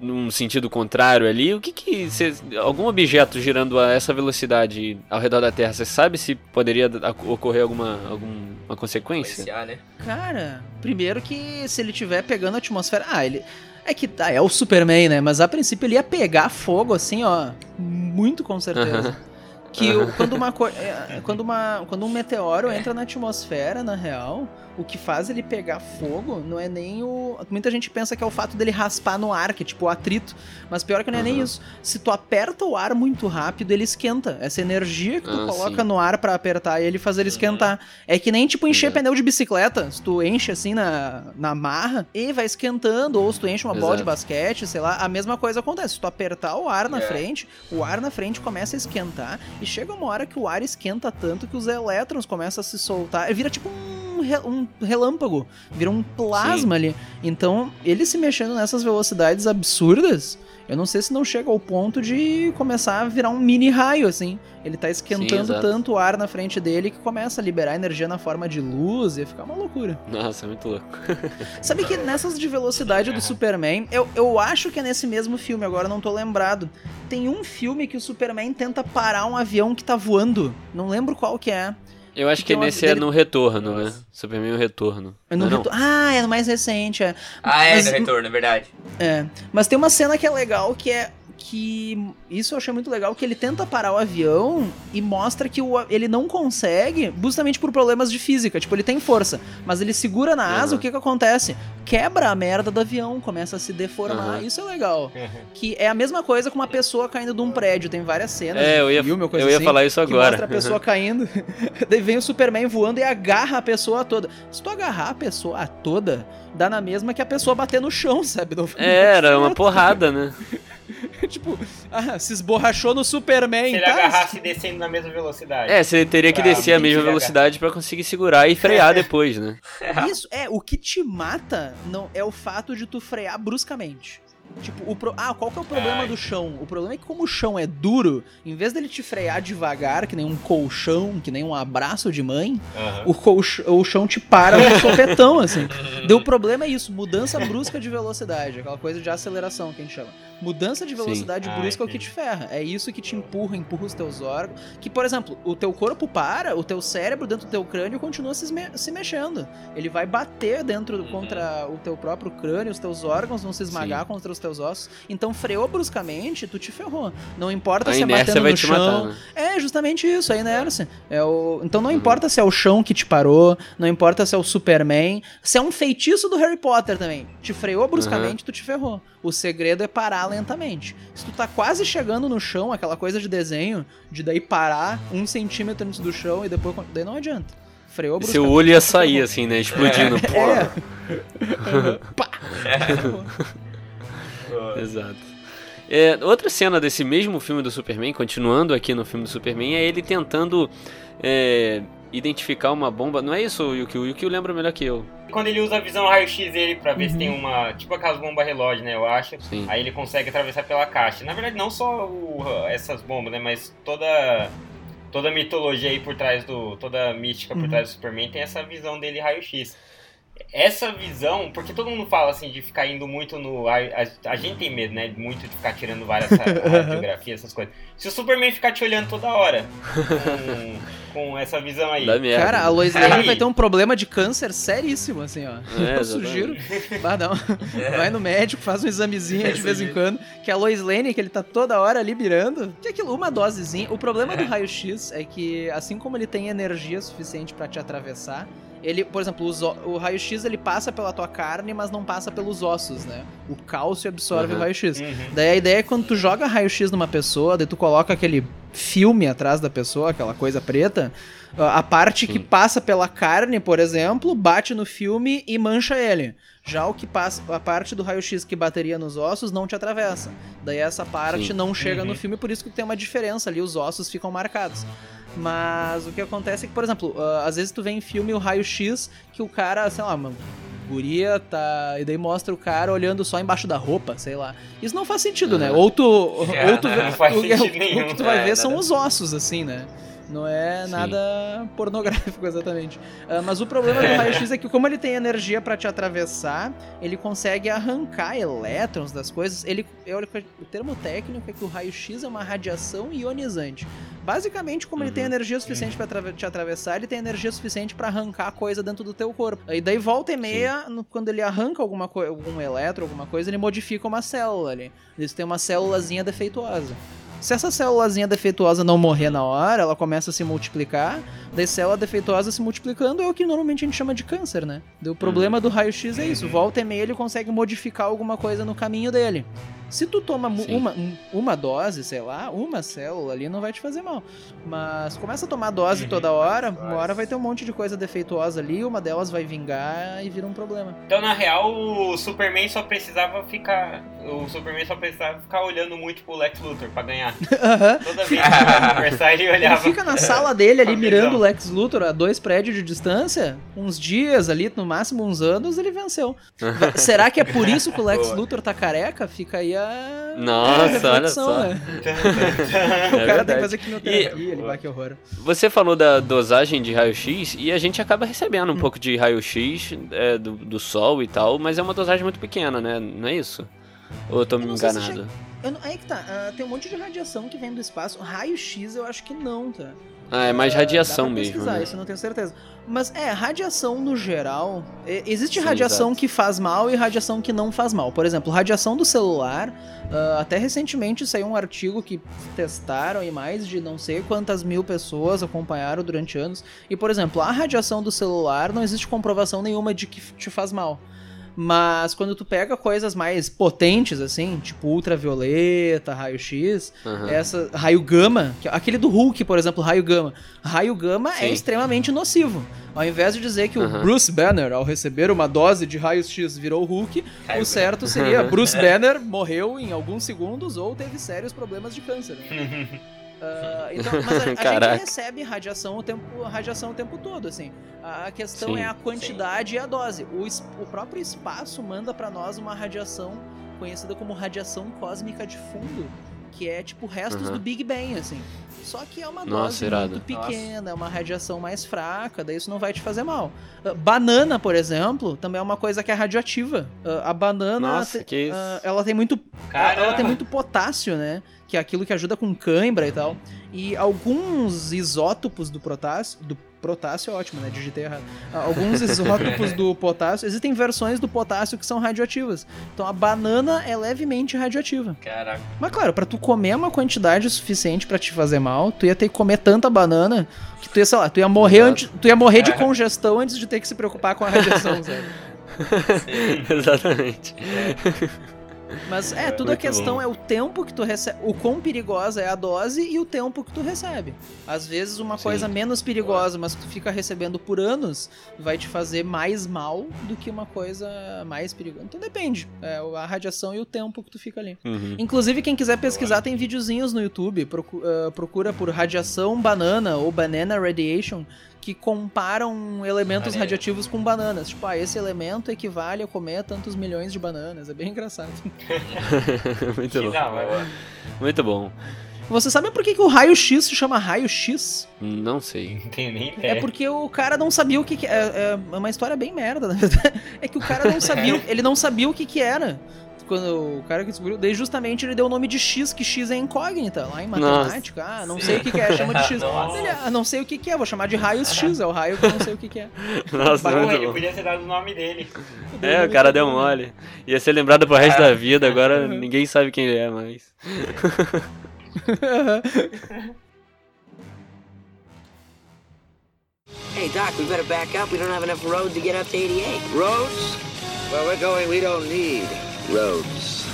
num sentido contrário ali. O que que. cê- algum objeto girando a essa velocidade ao redor da Terra, você sabe se poderia ocorrer alguma, alguma consequência? Influenciar, né? Cara, primeiro que se ele tiver pegando a atmosfera. Ah, ele. É que tá, é o Superman, né? Mas a princípio ele ia pegar fogo assim, ó. Muito com certeza. Que o- quando, uma, é, quando, uma, quando um meteoro entra na atmosfera, na real, o que faz ele pegar fogo não é nem o. Muita gente pensa que é o fato dele raspar no ar, que é tipo o atrito. Mas pior que não é nem Uhum. isso. Se tu aperta o ar muito rápido, ele esquenta. Essa energia que tu Ah, coloca sim. no ar pra apertar ele fazer ele esquentar. É que nem tipo encher Exato. pneu de bicicleta. Se tu enche assim na, na marra e vai esquentando, ou se tu enche uma bola de Exato. basquete, sei lá, a mesma coisa acontece. Se tu apertar o ar na É. frente, o ar na frente começa a esquentar e chega uma hora que o ar esquenta tanto que os elétrons começam a se soltar. Vira tipo um, re- um relâmpago, vira um plasma ali. Então, ele se mexendo nessas velocidades absurdas, eu não sei se não chega ao ponto de começar a virar um mini raio, assim. Ele tá esquentando exato. tanto o ar na frente dele que começa a liberar energia na forma de luz e fica uma loucura. Nossa, é muito louco. Sabe que nessas de velocidade do Superman, eu, eu acho que é nesse mesmo filme, agora não tô lembrado. Tem um filme que o Superman tenta parar um avião que tá voando. Não lembro qual que é. Eu acho que Tem uma- nesse é dele- no retorno, né? Nossa. Superman o retorno. É no Não é não? retor- Ah, é no mais recente, é. Ah, é, Mas- no retorno, é verdade. É. Mas tem uma cena que é legal que é. Que. Isso eu achei muito legal, que ele tenta parar o avião e mostra que o, ele não consegue, justamente por problemas de física. Tipo, ele tem força, mas ele segura na asa, Uhum. o que que acontece? Quebra a merda do avião, começa a se deformar. Uhum. Isso é legal. Que é a mesma coisa com uma pessoa caindo de um prédio. Tem várias cenas É, eu ia, filme eu ia assim, falar isso que agora. mostra a pessoa caindo, daí vem o Superman voando e agarra a pessoa toda. Se tu agarrar a pessoa toda, dá na mesma que a pessoa bater no chão, sabe? É, Era uma porrada, né? tipo, ah, se esborrachou no Superman, Se ele tá? agarrasse descendo na mesma velocidade. É, você teria que Ah, descer a mesma velocidade pra conseguir segurar e frear depois, né? Isso, é, o que te mata não é o fato de tu frear bruscamente. Tipo, o pro... ah, qual que é o problema Ai. do chão? O problema é que como o chão é duro, em vez dele te frear devagar, que nem um colchão, que nem um abraço de mãe, Aham. o, colch... o chão te para no sopetão, assim. O problema é isso, mudança brusca de velocidade, aquela coisa de aceleração que a gente chama. Mudança de Sim. velocidade Ah, brusca é o que te ferra. É isso que te empurra, empurra os teus órgãos. Que, por exemplo, o teu corpo para, o teu cérebro dentro do teu crânio continua se, me- se mexendo. Ele vai bater dentro Uhum. contra o teu próprio crânio, os teus órgãos vão se esmagar Sim. contra os teus ossos. Então, freou bruscamente, tu te ferrou. Não importa A se é batendo vai no te chão. matar, né? É, justamente isso, a inércia. É o... Então Uhum. não importa se é o chão que te parou, não importa se é o Superman, se é um feitiço do Harry Potter também. Te freou bruscamente, tu te ferrou. O segredo é parar lentamente. Se tu tá quase chegando no chão, aquela coisa de desenho, de daí parar um centímetro antes do chão e depois. Daí não adianta. Freou Seu olho ia sair assim, né? Explodindo. É. Pá. Exato. É, outra cena desse mesmo filme do Superman, continuando aqui no filme do Superman, é ele tentando é, identificar uma bomba. Não é isso, Yuki? O Yuki lembra melhor que eu. Quando ele usa a visão raio-x dele pra ver se Uhum. tem uma. Tipo aquelas bombas relógio, né? Eu acho. Sim. Aí ele consegue atravessar pela caixa. Na verdade, não só o- essas bombas, né? Mas toda. Toda a mitologia aí por trás do. Toda a mística por Uhum. trás do Superman tem essa visão dele raio-x. Essa visão, porque todo mundo fala assim de ficar indo muito no. A, a- a gente tem medo, né? Muito de ficar tirando várias ra- radiografias, essas coisas. Se o Superman ficar te olhando toda hora com, com essa visão aí. Cara, a Lois Aí. Lane vai ter um problema de câncer seríssimo, assim, ó. É, Eu sugiro. Bah, não. Vai no médico, faz um examezinho aí de vez em quando. Que a Lois Lane, que ele tá toda hora ali mirando. Que aquilo, uma dosezinha. O problema do raio-x é que, assim como ele tem energia suficiente pra te atravessar, ele, por exemplo, os o, raio-x ele passa pela tua carne, mas não passa pelos ossos, né? O cálcio absorve Uhum. o raio-x. Uhum. Daí a ideia é que quando tu joga raio-x numa pessoa, daí tu coloca aquele filme atrás da pessoa, aquela coisa preta, a parte que Sim. passa pela carne, por exemplo, bate no filme e mancha ele. Já o que passa, a parte do raio-x que bateria nos ossos não te atravessa. Daí essa parte Sim. não chega no Uhum. filme, por isso que tem uma diferença ali, os ossos ficam marcados. Mas o que acontece é que, por exemplo, ah, às vezes tu vê em filme o raio-x que o cara, sei lá, mano, guria tá. E daí mostra o cara olhando só embaixo da roupa, sei lá. Isso não faz sentido, né? Aham. Ou tu. ou tu vê, Não faz o, sentido o nenhum. que tu vai É, ver são nada. os ossos, assim, né? Não é Sim. nada pornográfico, exatamente. Ah, mas o problema do raio-x é que, como ele tem energia pra te atravessar, ele consegue arrancar elétrons das coisas. Ele, eu- o termo técnico é que o raio-x é uma radiação ionizante. Basicamente, como ele tem Uhum. energia suficiente pra atra- te atravessar, ele tem energia suficiente pra arrancar coisa dentro do teu corpo. E daí volta e meia, no- quando ele arranca alguma coisa, algum elétron, alguma coisa, ele modifica uma célula ali. Isso tem uma célulazinha defeituosa. Se essa célulazinha defeituosa não morrer na hora, ela começa a se multiplicar. Daí célula defeituosa se multiplicando é o que normalmente a gente chama de câncer, né? O problema do raio-x é isso. Volta e meia ele consegue modificar alguma coisa no caminho dele. Se tu toma Sim. uma, um- uma dose, sei lá, uma célula ali não vai te fazer mal. Mas começa a tomar dose Uhum. toda hora, uma hora vai ter um monte de coisa defeituosa ali, uma delas vai vingar e vira um problema. Então, na real, o Superman só precisava ficar. O Superman só precisava ficar olhando muito pro Lex Luthor pra ganhar. Toda vez que ele conversar, ele Ele olhava. fica na sala dele ali mirando o Lex Luthor a dois prédios de distância, uns dias ali, no máximo uns anos, ele venceu. Será que é por isso que o Lex Boa. Luthor tá careca? Fica aí a. Nossa, a olha só. né? É o cara tem que verdade. fazer quimioterapia, ele vai que horror. Você falou da dosagem de raio-x e a gente acaba recebendo um pouco de raio-x é, do, do sol e tal, mas é uma dosagem muito pequena, né? Não é isso? Ou eu tô me se enganado? Não- aí que tá, ah, tem um monte de radiação que vem do espaço. Raio-X eu acho que não, tá? Ah, é mais Dá radiação pra mesmo. Né? isso eu não tenho certeza. Mas é, radiação no geral. é, existe Sim, radiação exato. que faz mal e radiação que não faz mal. Por exemplo, radiação do celular. ah, até recentemente saiu um artigo que testaram e mais de não sei quantas mil pessoas acompanharam durante anos. E, por exemplo, a radiação do celular não existe comprovação nenhuma de que te faz mal. Mas quando tu pega coisas mais potentes, assim, tipo ultravioleta, raio-x, Aham. essa raio gama, que- aquele do Hulk, por exemplo, raio gama. Raio gama é Sim. extremamente nocivo. Ao invés de dizer que o Aham. Bruce Banner, ao receber uma dose de raios X, virou Hulk, Raio o certo seria Bruce Banner morreu em alguns segundos ou teve sérios problemas de câncer. né? Ah, então, mas a, a gente recebe radiação o tempo, radiação o tempo todo, assim. A questão Sim. é a quantidade e a dose. O, o próprio espaço manda pra nós uma radiação conhecida como radiação cósmica de fundo, que é tipo restos Aham. do Big Bang, assim. Só que é uma Nossa, dose irado. muito pequena, é uma radiação mais fraca, daí isso não vai te fazer mal. Ah, banana, por exemplo, também é uma coisa que é radioativa. Ah, a banana, Nossa, te- que isso. ah, ela tem muito ela, Caramba. ela tem muito potássio, né? Que é aquilo que ajuda com cãibra e tal. E alguns isótopos do potássio. Do potássio é ótimo, né? Digitei errado. Ah, Alguns isótopos do potássio. Existem versões do potássio que são radioativas. Então a banana é levemente radioativa. Caraca. Mas claro, pra tu comer uma quantidade suficiente pra te fazer mal, tu ia ter que comer tanta banana que tu ia, sei lá, tu ia morrer, antes, tu ia morrer de congestão antes de ter que se preocupar com a radiação, sabe? Exatamente. Mas é, tudo a questão bom. é o tempo que tu recebe. O quão perigosa é a dose e o tempo que tu recebe. Às vezes, uma Sim. coisa menos perigosa, mas que tu fica recebendo por anos, vai te fazer mais mal do que uma coisa mais perigosa. Então depende. É a radiação e o tempo que tu fica ali. Uhum. Inclusive, quem quiser pesquisar, tem videozinhos no YouTube. Ah, procura por radiação banana ou banana radiation, que comparam elementos Maneiro. radioativos com bananas. Tipo, ah, esse elemento equivale a comer tantos milhões de bananas. É bem engraçado. Muito bom. hora. Muito bom. Você sabe por que, que o raio-x se chama raio-x? Não sei. Não tenho nem É. ideia. porque o cara não sabia o que, que é, é uma história bem merda, na verdade. É que o cara não sabia, ele não sabia o que que era. Quando o cara que descobriu, daí justamente ele deu o nome de X, que X é incógnita, lá em matemática. Ah, não sei o que, que é, chama de X. Nossa. Ele, ah, não sei o que, que é, vou chamar de raios X, é o raio que eu não sei o que, que é. Nossa, muito ele bom. podia ter dado o nome dele. É, o cara deu mole. Ia ser lembrado pro resto da vida, agora ninguém sabe quem ele é mais. Hey, Doc, we better back up. We don't have enough road to get up to 88. Roads? Where we're going, we don't need roads.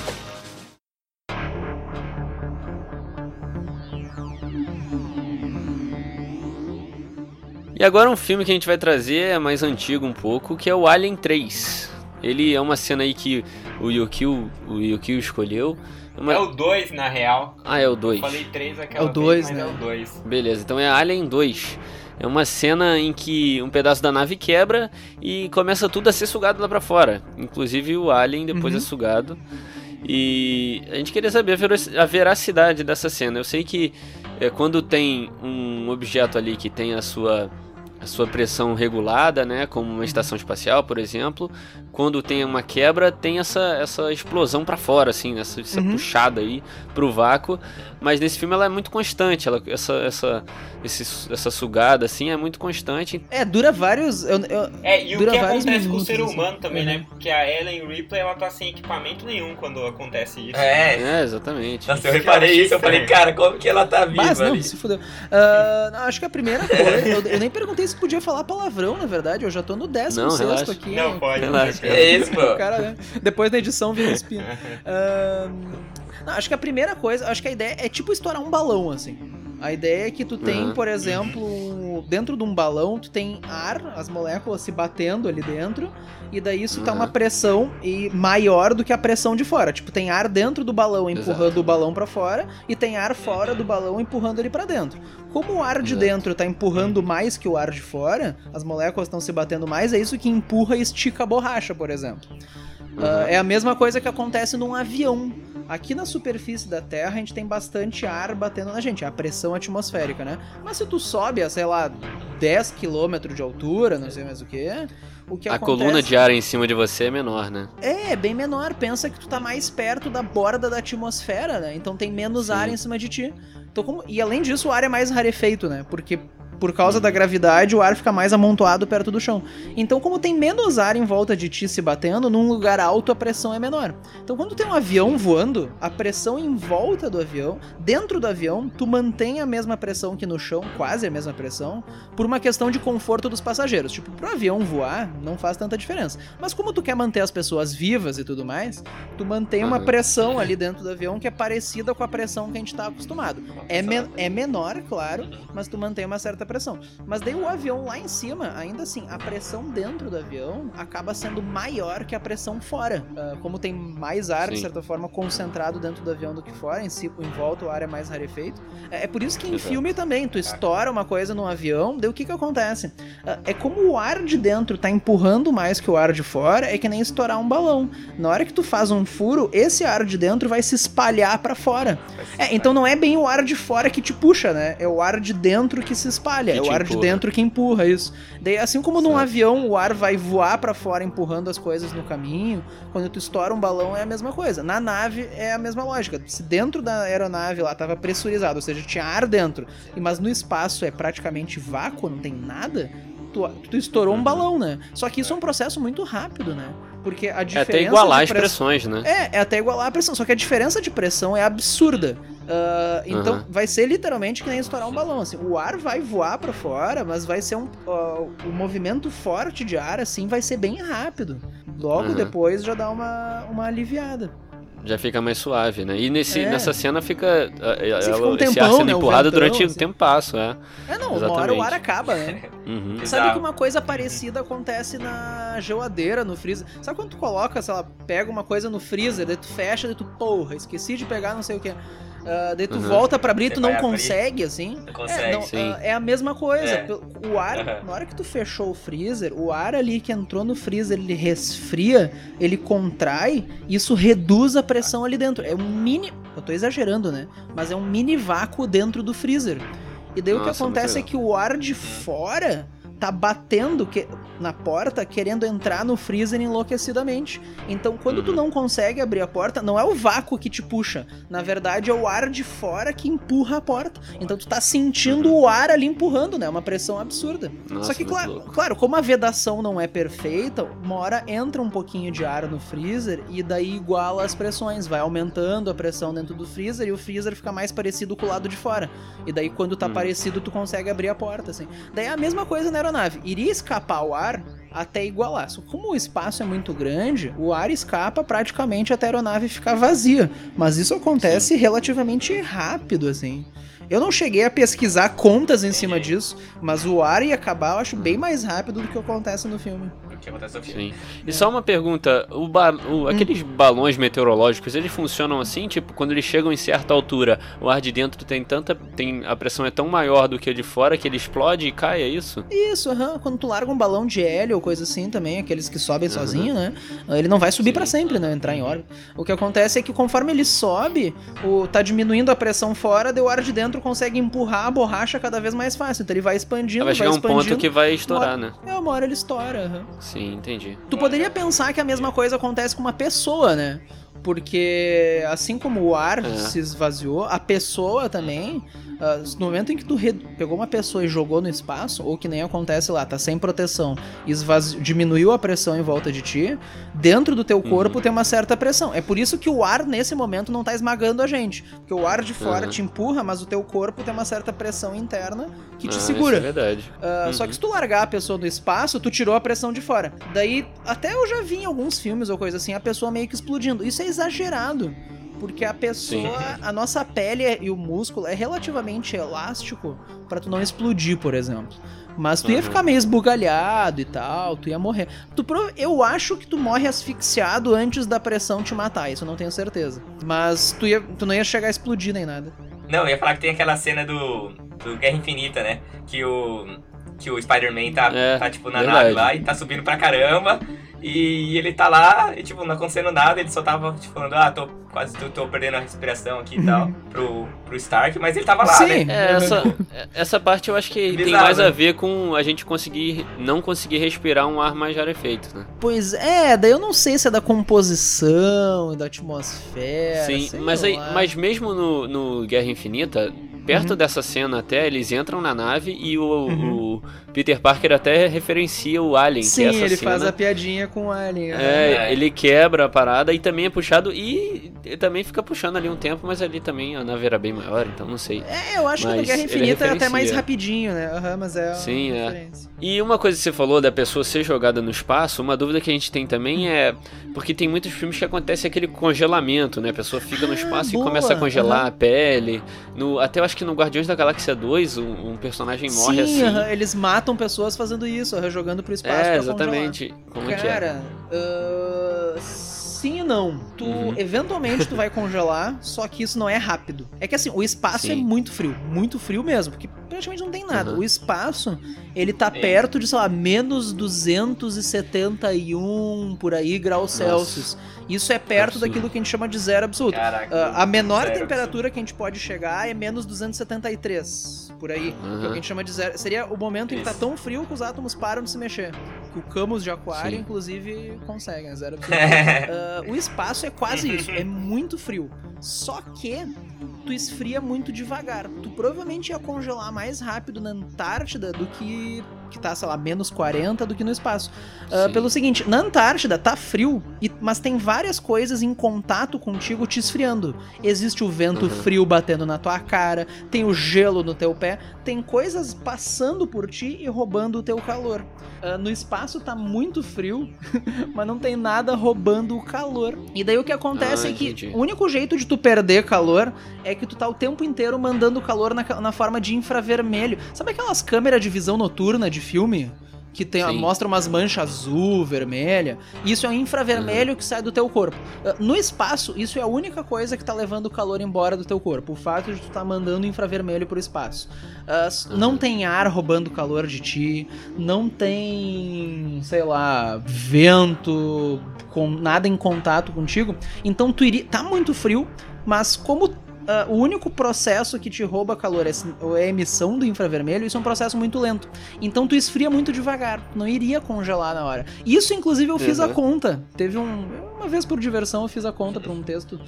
E agora um filme que a gente vai trazer é mais antigo um pouco, que é o Alien 3. Ele é uma cena aí que o Yukio, o Yukio escolheu. Uma- É o 2, na real. Ah, é o 2. Falei 3 aquela É o dois, vez, mas né? é o 2. Beleza, então é Alien 2. É uma cena em que um pedaço da nave quebra e começa tudo a ser sugado lá pra fora. Inclusive o Alien depois Uhum. é sugado. E a gente queria saber a veracidade dessa cena. Eu sei que é, quando tem um objeto ali que tem a sua a sua pressão regulada, né, como uma estação espacial, por exemplo. Quando tem uma quebra, tem essa, essa explosão para fora, assim, essa, essa Uhum. puxada aí pro vácuo. Mas nesse filme ela é muito constante, ela, essa, essa, esse- essa sugada, assim, é muito constante. É, dura vários. eu- eu- É, e o que acontece com o minutos, ser assim. humano também, Uhum. né? Porque a Ellen Ripley, ela tá sem equipamento nenhum quando acontece isso. É. É, exatamente. Nossa, eu reparei isso, eu falei, cara, como que ela tá viva Mas não, ali? se fudeu. Não, acho que a primeira coisa. eu, eu nem perguntei se podia falar palavrão, na verdade. Eu já tô no décimo Não, sexto relaxa. aqui. Não, pode. Relaxa. É isso, pô. Cara, né? Depois da edição vira espino. Ahn, não, acho que a primeira coisa, acho que a ideia é tipo estourar um balão, assim. A ideia é que tu tem, Uhum. por exemplo, dentro de um balão, tu tem ar, as moléculas se batendo ali dentro, e daí isso tá Uhum. uma pressão e maior do que a pressão de fora. Tipo, tem ar dentro do balão empurrando Exato. o balão pra fora e tem ar fora do balão empurrando ele pra dentro. Como o ar de Exato. dentro tá empurrando mais que o ar de fora, as moléculas estão se batendo mais, é isso que empurra e estica a borracha, por exemplo. Ah, é a mesma coisa que acontece num avião. Aqui na superfície da Terra a gente tem bastante ar batendo na gente, é a pressão atmosférica, né? Mas se tu sobe a, sei lá, 10 km de altura, não sei mais o que, o que a acontece... coluna de ar em cima de você é menor, né? É, bem menor. Pensa que tu tá mais perto da borda da atmosfera, né? Então tem menos Sim. ar em cima de ti. Então, como... E além disso, o ar é mais rarefeito, né? Porque por causa da gravidade, o ar fica mais amontoado perto do chão. Então, como tem menos ar em volta de ti se batendo, num lugar alto a pressão é menor. Então, quando tem um avião voando, a pressão em volta do avião, dentro do avião, tu mantém a mesma pressão que no chão, quase a mesma pressão, por uma questão de conforto dos passageiros. Tipo, pro avião voar, não faz tanta diferença. Mas como tu quer manter as pessoas vivas e tudo mais, tu mantém uma Uhum. pressão ali dentro do avião que é parecida com a pressão que a gente tá acostumado. É, é menor, claro, mas tu mantém uma certa pressão. Mas daí o avião lá em cima, ainda assim, a pressão dentro do avião acaba sendo maior que a pressão fora. Ah, como tem mais ar, de Sim. certa forma, concentrado dentro do avião do que fora, em si, em volta o ar é mais rarefeito. É, é por isso que em Exato. filme também, tu estoura uma coisa num avião, daí o que que acontece? Ah, é como o ar de dentro tá empurrando mais que o ar de fora, é que nem estourar um balão. Na hora que tu faz um furo, esse ar de dentro vai se espalhar pra fora. É, então não é bem o ar de fora que te puxa, né? É o ar de dentro que se espalha. Que é o ar de empurra. dentro que empurra isso. Daí, assim como num Certo. avião o ar vai voar pra fora empurrando as coisas no caminho, quando tu estoura um balão é a mesma coisa. Na nave é a mesma lógica. Se dentro da aeronave lá tava pressurizado, ou seja, tinha ar dentro, mas no espaço é praticamente vácuo, não tem nada, tu, tu estourou um balão, né? Só que isso é um processo muito rápido, né? Porque a É diferença até igualar as pressão- pressões, né? é, é até igualar a pressão, só que a diferença de pressão é absurda. Ah, então Aham. vai ser literalmente que nem estourar um balão. Assim. O ar vai voar pra fora, mas vai ser um. o movimento forte de ar, assim, vai ser bem rápido. Logo Aham. depois já dá uma, uma aliviada. Já fica mais suave, né? E nesse, É. nessa cena fica, eh, ela- fica um esse tempão, ar sendo né, empurrado ventão, durante o assim. tempo passo, é. É, não, uma hora o ar Exatamente. acaba, né? Uhum. Sabe que uma coisa parecida acontece na geladeira, no freezer? Sabe quando tu coloca, sei lá, pega uma coisa no freezer, daí tu fecha, daí tu, porra, esqueci de pegar não sei o que. Daí tu Uhum. volta pra abrir, Você tu não vai abrir. consegue, assim. Não É, consegue. não, Sim. ah, é a mesma coisa. É. O ar, Aham. na hora que tu fechou o freezer, o ar ali que entrou no freezer, ele resfria, ele contrai, e isso reduz a pressão ali dentro. É um mini. Eu tô exagerando, né? Mas é um mini vácuo dentro do freezer. E daí o que Nossa, acontece é muito que o ar de fora tá batendo que- na porta, querendo entrar no freezer enlouquecidamente. Então, quando tu Uhum. não consegue abrir a porta, não é o vácuo que te puxa. Na verdade, é o ar de fora que empurra a porta. Então, tu tá sentindo o ar ali empurrando, né? Uma pressão absurda. Uhum. Nossa, Só que, claro, claro, como a vedação não é perfeita, uma hora entra um pouquinho de ar no freezer e daí iguala as pressões. Vai aumentando a pressão dentro do freezer e o freezer fica mais parecido com o lado de fora. E daí, quando tá Hum. parecido, tu consegue abrir a porta, assim. Daí é a mesma coisa na aeronave. Iria escapar o ar até igualar. Só como o espaço é muito grande, o ar escapa praticamente até a aeronave ficar vazia. Mas isso acontece relativamente rápido, assim. Eu não cheguei a pesquisar contas em cima disso, mas o ar ia acabar, eu acho, bem mais rápido do que acontece no filme. O que acontece no filme. Sim. E só uma pergunta, o ba- o- aqueles balões meteorológicos, eles funcionam assim? Tipo, quando eles chegam em certa altura, o ar de dentro tem tanta. tem a pressão é tão maior do que a de fora que ele explode e cai, é isso? Isso, aham. Quando tu larga um balão de hélio ou coisa assim também, aqueles que sobem Aham. sozinho, né? Ele não vai subir pra sempre, né? Entrar em órbita. O que acontece é que conforme ele sobe, o, tá diminuindo a pressão fora, o ar de dentro dentro consegue empurrar a borracha cada vez mais fácil. Então ele vai expandindo, Vai chegar um expandindo. ponto que vai estourar, uma- né? É, uma hora ele estoura. aham. Sim, entendi. Tu poderia pensar que a mesma coisa acontece com uma pessoa, né? Porque assim como o ar É. se esvaziou, a pessoa também, ah, no momento em que tu pegou uma pessoa e jogou no espaço, ou que nem acontece lá, tá sem proteção, esvazi- diminuiu a pressão em volta de ti, dentro do teu Uhum. corpo tem uma certa pressão. É por isso que o ar nesse momento não tá esmagando a gente, porque o ar de fora Uhum. te empurra, mas o teu corpo tem uma certa pressão interna que te Ah, segura. Isso é verdade. Ah, Só que se tu largar a pessoa do espaço, tu tirou a pressão de fora. Daí, até eu já vi em alguns filmes ou coisa assim, a pessoa meio que explodindo. Isso é exagerado. Porque a pessoa, a nossa pele e o músculo é relativamente elástico pra tu não explodir, por exemplo. Mas tu ia Uhum. ficar meio esbugalhado e tal, tu ia morrer. Tu pro- Eu acho que tu morre asfixiado antes da pressão te matar, isso eu não tenho certeza. Mas tu, ia, tu não ia chegar a explodir nem nada. Não, eu ia falar que tem aquela cena do, do Guerra Infinita, né? Que o, que o Spider-Man tá, É, tá, tipo, na verdade. nave lá e tá subindo pra caramba. E ele tá lá e, tipo, não acontecendo nada. Ele só tava, tipo, falando, ah, tô quase tô, tô perdendo a respiração aqui e tal. Pro, pro Stark. Mas ele tava lá, Sim. né? É, essa, essa parte eu acho que tem Bizarro, mais né? a ver com a gente conseguir não conseguir respirar um ar mais rarefeito, né? Pois é, daí eu não sei se é da composição, da atmosfera. Sim, É, sei mas, aí, mas mesmo no, no Guerra Infinita, perto Uhum. dessa cena até, eles entram na nave e o, o Peter Parker até referencia o Alien, Sim, que é essa ele cena. faz a piadinha com o Alien. né? É, É. ele quebra a parada e também é puxado e, e também fica puxando ali um tempo, mas ali também a nave era bem maior, então não sei. É, eu acho que no Mas Guerra Infinita é até mais rapidinho, né? Aham, mas é uma Sim, é. E uma coisa que você falou da pessoa ser jogada no espaço, uma dúvida que a gente tem também é. Porque tem muitos filmes que acontece aquele congelamento, né? A pessoa fica no Ah, espaço boa, e começa a congelar aham. a pele. No, até eu acho que no Guardiões da Galáxia 2, um, um personagem morre Sim, assim. aham, eles matam pessoas fazendo isso, jogando pro espaço É, pra exatamente. Como é que é? Cara, ah, sim e não. Tu, Uhum. eventualmente, tu vai congelar, só que isso não é rápido. É que assim, o espaço Sim. é muito frio, muito frio mesmo, porque praticamente não tem nada. Uhum. O espaço, ele tá Sim. perto de, sei lá, menos 271 por aí graus Nossa. Celsius. Isso é perto Absurdo. daquilo que a gente chama de zero absoluto. Caraca. Ah, a menor temperatura que a gente pode chegar é menos 273, por aí. É o que a gente chama de zero. Seria o momento em que tá Isso. tão frio que os átomos param de se mexer. Que o Camus de Aquário, Sim. inclusive, consegue, é zero absoluto. Ah, o espaço é quase isso, é muito frio. Só que tu esfria muito devagar. Tu provavelmente ia congelar mais rápido na Antártida do que que tá, sei lá, menos 40 do que no espaço. Sim. pelo seguinte, na Antártida tá frio, e- mas tem várias coisas em contato contigo te esfriando. Existe o vento Uhum. frio batendo na tua cara, tem o gelo no teu pé, tem coisas passando por ti e roubando o teu calor. Ah, no espaço tá muito frio, mas não tem nada roubando o calor. E daí o que acontece Ah, é que entendi. o único jeito de tu perder calor é que tu tá o tempo inteiro mandando calor na, na forma de infravermelho. Sabe aquelas câmeras de visão noturna de filme? Que tem, Sim. mostra umas manchas azul, vermelha. Isso é um infravermelho que sai do teu corpo. Ah, No espaço, isso é a única coisa que tá levando o calor embora do teu corpo. O fato de tu tá mandando infravermelho pro espaço. Ah, s- Não Uhum. tem ar roubando calor de ti. Não tem, sei lá, vento com nada em contato contigo. Então tu iria. Tá muito frio, mas como ah, o único processo que te rouba calor é é a emissão do infravermelho, isso é um processo muito lento. Então tu esfria muito devagar, não iria congelar na hora. Isso, inclusive, eu fiz a Uhum. conta. Teve um. Uma vez por diversão eu fiz a conta pra um texto.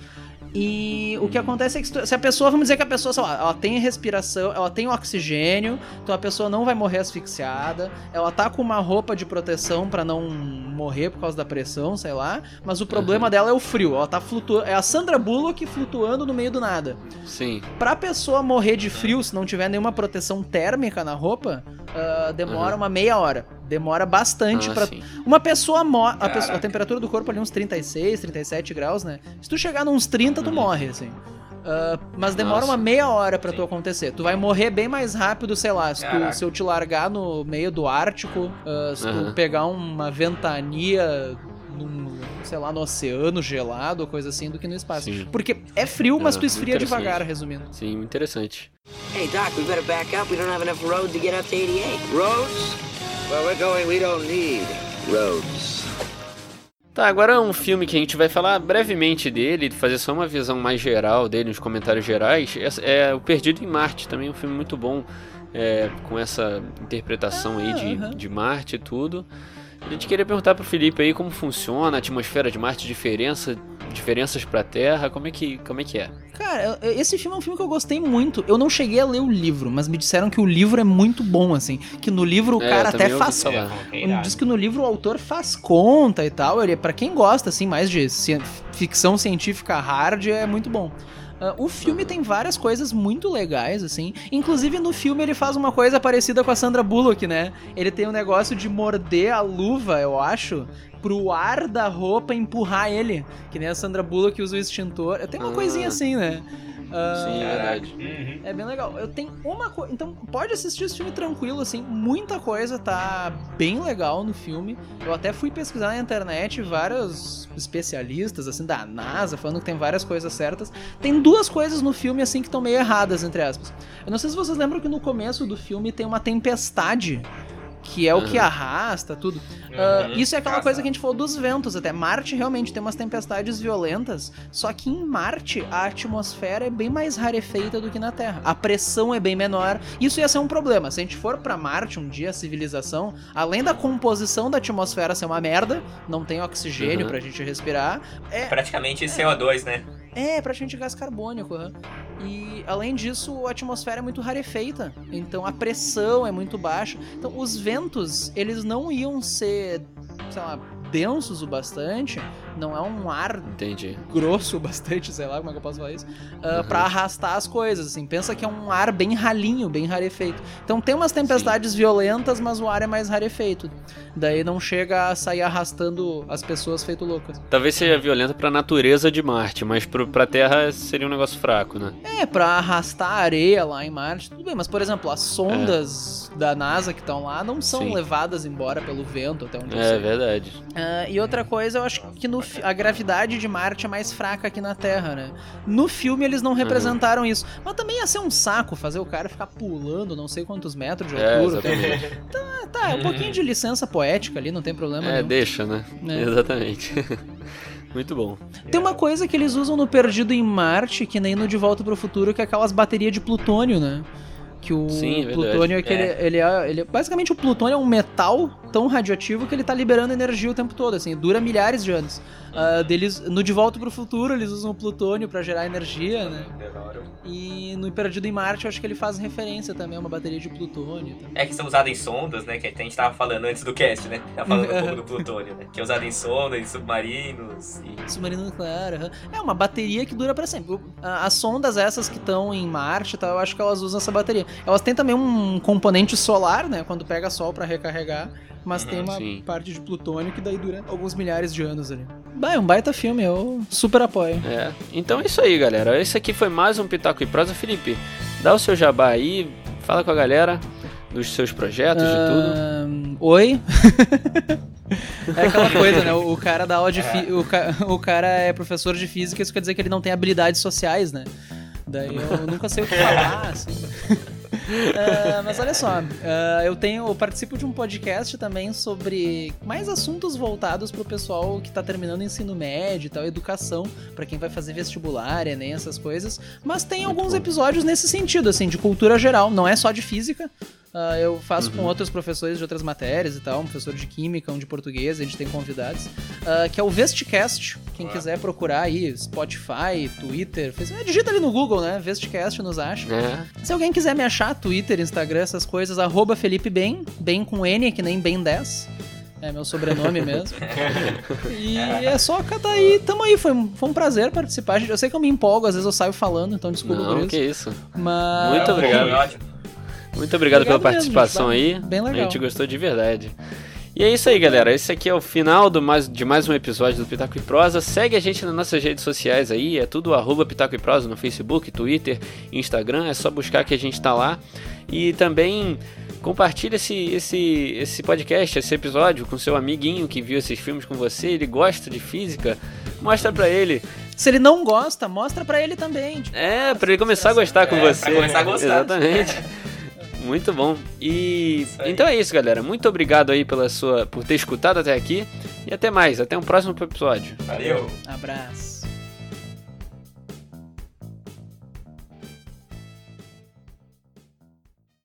E o que acontece é que se a pessoa, vamos dizer que a pessoa, sei lá, ela tem respiração, ela tem oxigênio, então a pessoa não vai morrer asfixiada, ela tá com uma roupa de proteção pra não morrer por causa da pressão, sei lá, mas o problema dela é o frio, ela tá flutuando, é a Sandra Bullock flutuando no meio do nada. Sim. Pra pessoa morrer de frio, se não tiver nenhuma proteção térmica na roupa, ah, demora Uhum. uma meia hora. Demora bastante Ah, pra. sim. Uma pessoa morre. A, pessoa- a temperatura do corpo ali uns 36, 37 graus, né? Se tu chegar nos 30, tu Uhum. morre, assim. Ah, mas demora Nossa. uma meia hora pra Sim. tu acontecer. Tu vai morrer bem mais rápido, sei lá, se, tu- se eu te largar no meio do Ártico, ah, se tu Aham. pegar uma ventania num, sei lá, no oceano gelado ou coisa assim, do que no espaço. Sim. Porque é frio, mas Ah, tu esfria devagar, resumindo. Sim, interessante. Hey, Doc, we better back up. We don't have enough road to get up to 88. Roads? Where we're going, we don't need roads. Tá, agora um filme que a gente vai falar brevemente dele, fazer só uma visão mais geral dele, nos comentários gerais, é, é O Perdido em Marte, também um filme muito bom, é, com essa interpretação aí de, Ah, de Marte e tudo. A gente queria perguntar pro Felipe aí como funciona a atmosfera de Marte, diferença, diferenças pra Terra, como é que, como é, que é? Cara, esse filme é um filme que eu gostei muito. Eu não cheguei a ler o livro, mas me disseram que o livro é muito bom, assim. Que no livro o É, cara até faz. falar. É. Diz que no livro o autor faz conta e tal. Ele, para quem gosta, assim, mais de ci- ficção científica hard, é muito bom. Ah, o filme tem várias coisas muito legais, assim. Inclusive, no filme, ele faz uma coisa parecida com a Sandra Bullock, né? Ele tem um negócio de morder a luva, eu acho, pro ar da roupa empurrar ele. Que nem a Sandra Bullock usa o extintor. Tem uma Ah. coisinha assim, né? Ah, Sim, é verdade. Uhum. é bem legal. Eu tenho uma coisa. Então, pode assistir esse filme tranquilo, assim. Muita coisa tá bem legal no filme. Eu até fui pesquisar na internet vários especialistas, assim, da NASA, falando que tem várias coisas certas. Tem duas coisas no filme, assim, que estão meio erradas, entre aspas. Eu não sei se vocês lembram que no começo do filme tem uma tempestade. Que é o que arrasta tudo. Uhum. isso é aquela coisa que a gente falou dos ventos até. Marte realmente tem umas tempestades violentas, só que em Marte a atmosfera é bem mais rarefeita do que na Terra. A pressão é bem menor. Isso ia ser um problema. Se a gente for pra Marte um dia, a civilização, além da composição da atmosfera ser uma merda, não tem oxigênio Uhum. pra gente respirar, é, Praticamente CO2, né? É praticamente gás carbônico. aham. E além disso, a atmosfera é muito rarefeita. Então a pressão é muito baixa. Então os ventos, eles não iam ser, sei lá, densos o bastante. Não é um ar Entendi. grosso bastante, sei lá como é que eu posso falar isso, ah, Uhum. pra arrastar as coisas, assim. Pensa que é um ar bem ralinho, bem rarefeito. Então tem umas tempestades violentas, mas o ar é mais rarefeito. Daí não chega a sair arrastando as pessoas feito loucas. Talvez seja violenta pra natureza de Marte, mas pro, pra Terra seria um negócio fraco, né? É, pra arrastar areia lá em Marte, tudo bem, mas por exemplo, as sondas da NASA que estão lá não são Sim. levadas embora pelo vento, até onde É verdade. Ah, e outra coisa, eu acho que no a gravidade de Marte é mais fraca que na Terra, né? No filme eles não representaram isso. Mas também ia ser um saco fazer o cara ficar pulando não sei quantos metros de É, altura. exatamente. Ah, tá, é um pouquinho de licença poética ali, não tem problema É, nenhum. deixa, né? É. Exatamente. Muito bom. Tem uma coisa que eles usam no Perdido em Marte, que nem no De Volta pro Futuro, que é aquelas baterias de plutônio, né? Que o Sim, é verdade. plutônio é que É. Ele, ele é, ele- Basicamente, o plutônio é um metal tão radioativo que ele tá liberando energia o tempo todo, assim, dura milhares de anos. Ah, deles, no De Volta pro Futuro, eles usam o plutônio pra gerar energia, né? E no Perdido em Marte, eu acho que ele faz referência também a uma bateria de plutônio. e tal. É que são usadas em sondas, né? Que a gente tava falando antes do cast, né? Tava falando um pouco do plutônio, né? Que é usado em sondas, em submarinos e... Submarino nuclear, aham. É uma bateria que dura pra sempre. As sondas essas que estão em Marte e tal, eu acho que elas usam essa bateria. Elas têm também um componente solar, né? Quando pega sol pra recarregar. Mas Uhum, tem uma sim. parte de plutônio que daí dura alguns milhares de anos ali. Bah, é um baita filme, eu super apoio. É. Então é isso aí, galera. Esse aqui foi mais um Pitaco e Prosa. Felipe, dá o seu jabá aí, fala com a galera dos seus projetos, de tudo. Oi? é aquela coisa, né? O o cara dá aula de fi... o, ca... o cara é professor de física, isso quer dizer que ele não tem habilidades sociais, né? Daí eu nunca sei o que falar, assim. Ah, mas olha só, ah, eu tenho, eu participo de um podcast também sobre mais assuntos voltados pro pessoal que tá terminando ensino médio e tal, educação, pra quem vai fazer vestibular, Enem, essas coisas. Mas tem alguns bom. episódios nesse sentido, assim, de cultura geral, não é só de física. Ah, eu faço com outros professores de outras matérias e tal, um professor de química, um de português, a gente tem convidados, ah, que é o Vestcast. Quem quiser procurar aí, Spotify, Twitter, Facebook, digita ali no Google, né? Vestcast nos acha. É. Se alguém quiser me achar, Twitter, Instagram, essas coisas, arroba Felipe Bem, bem com N, que nem bem 10. É meu sobrenome mesmo. E é só catar aí, tamo aí, foi, um- foi um prazer participar. Eu sei que eu me empolgo, às vezes eu saio falando, então desculpa por Não, isso. que isso. Mas. Muito É, obrigado. foi ótimo. Muito obrigado, pela Obrigado mesmo, participação gente. aí. Bem legal. A gente gostou de verdade. E é isso aí, galera. Esse aqui é o final do mais, de mais um episódio do Pitaco e Prosa. Segue a gente nas nossas redes sociais aí. É tudo arroba Pitaco e Prosa no Facebook, Twitter, Instagram. É só buscar que a gente tá lá. E também compartilha esse, esse, esse podcast, esse episódio com seu amiguinho que viu esses filmes com você. Ele gosta de física. Mostra pra ele. Se ele não gosta, mostra pra ele também. tipo, É, pra ele começar a gostar com É, pra você. começar a gostar. Exatamente. Muito bom. E então é isso, galera. Muito obrigado aí pela sua por ter escutado até aqui. E até mais, até um próximo episódio. Valeu! Abraço.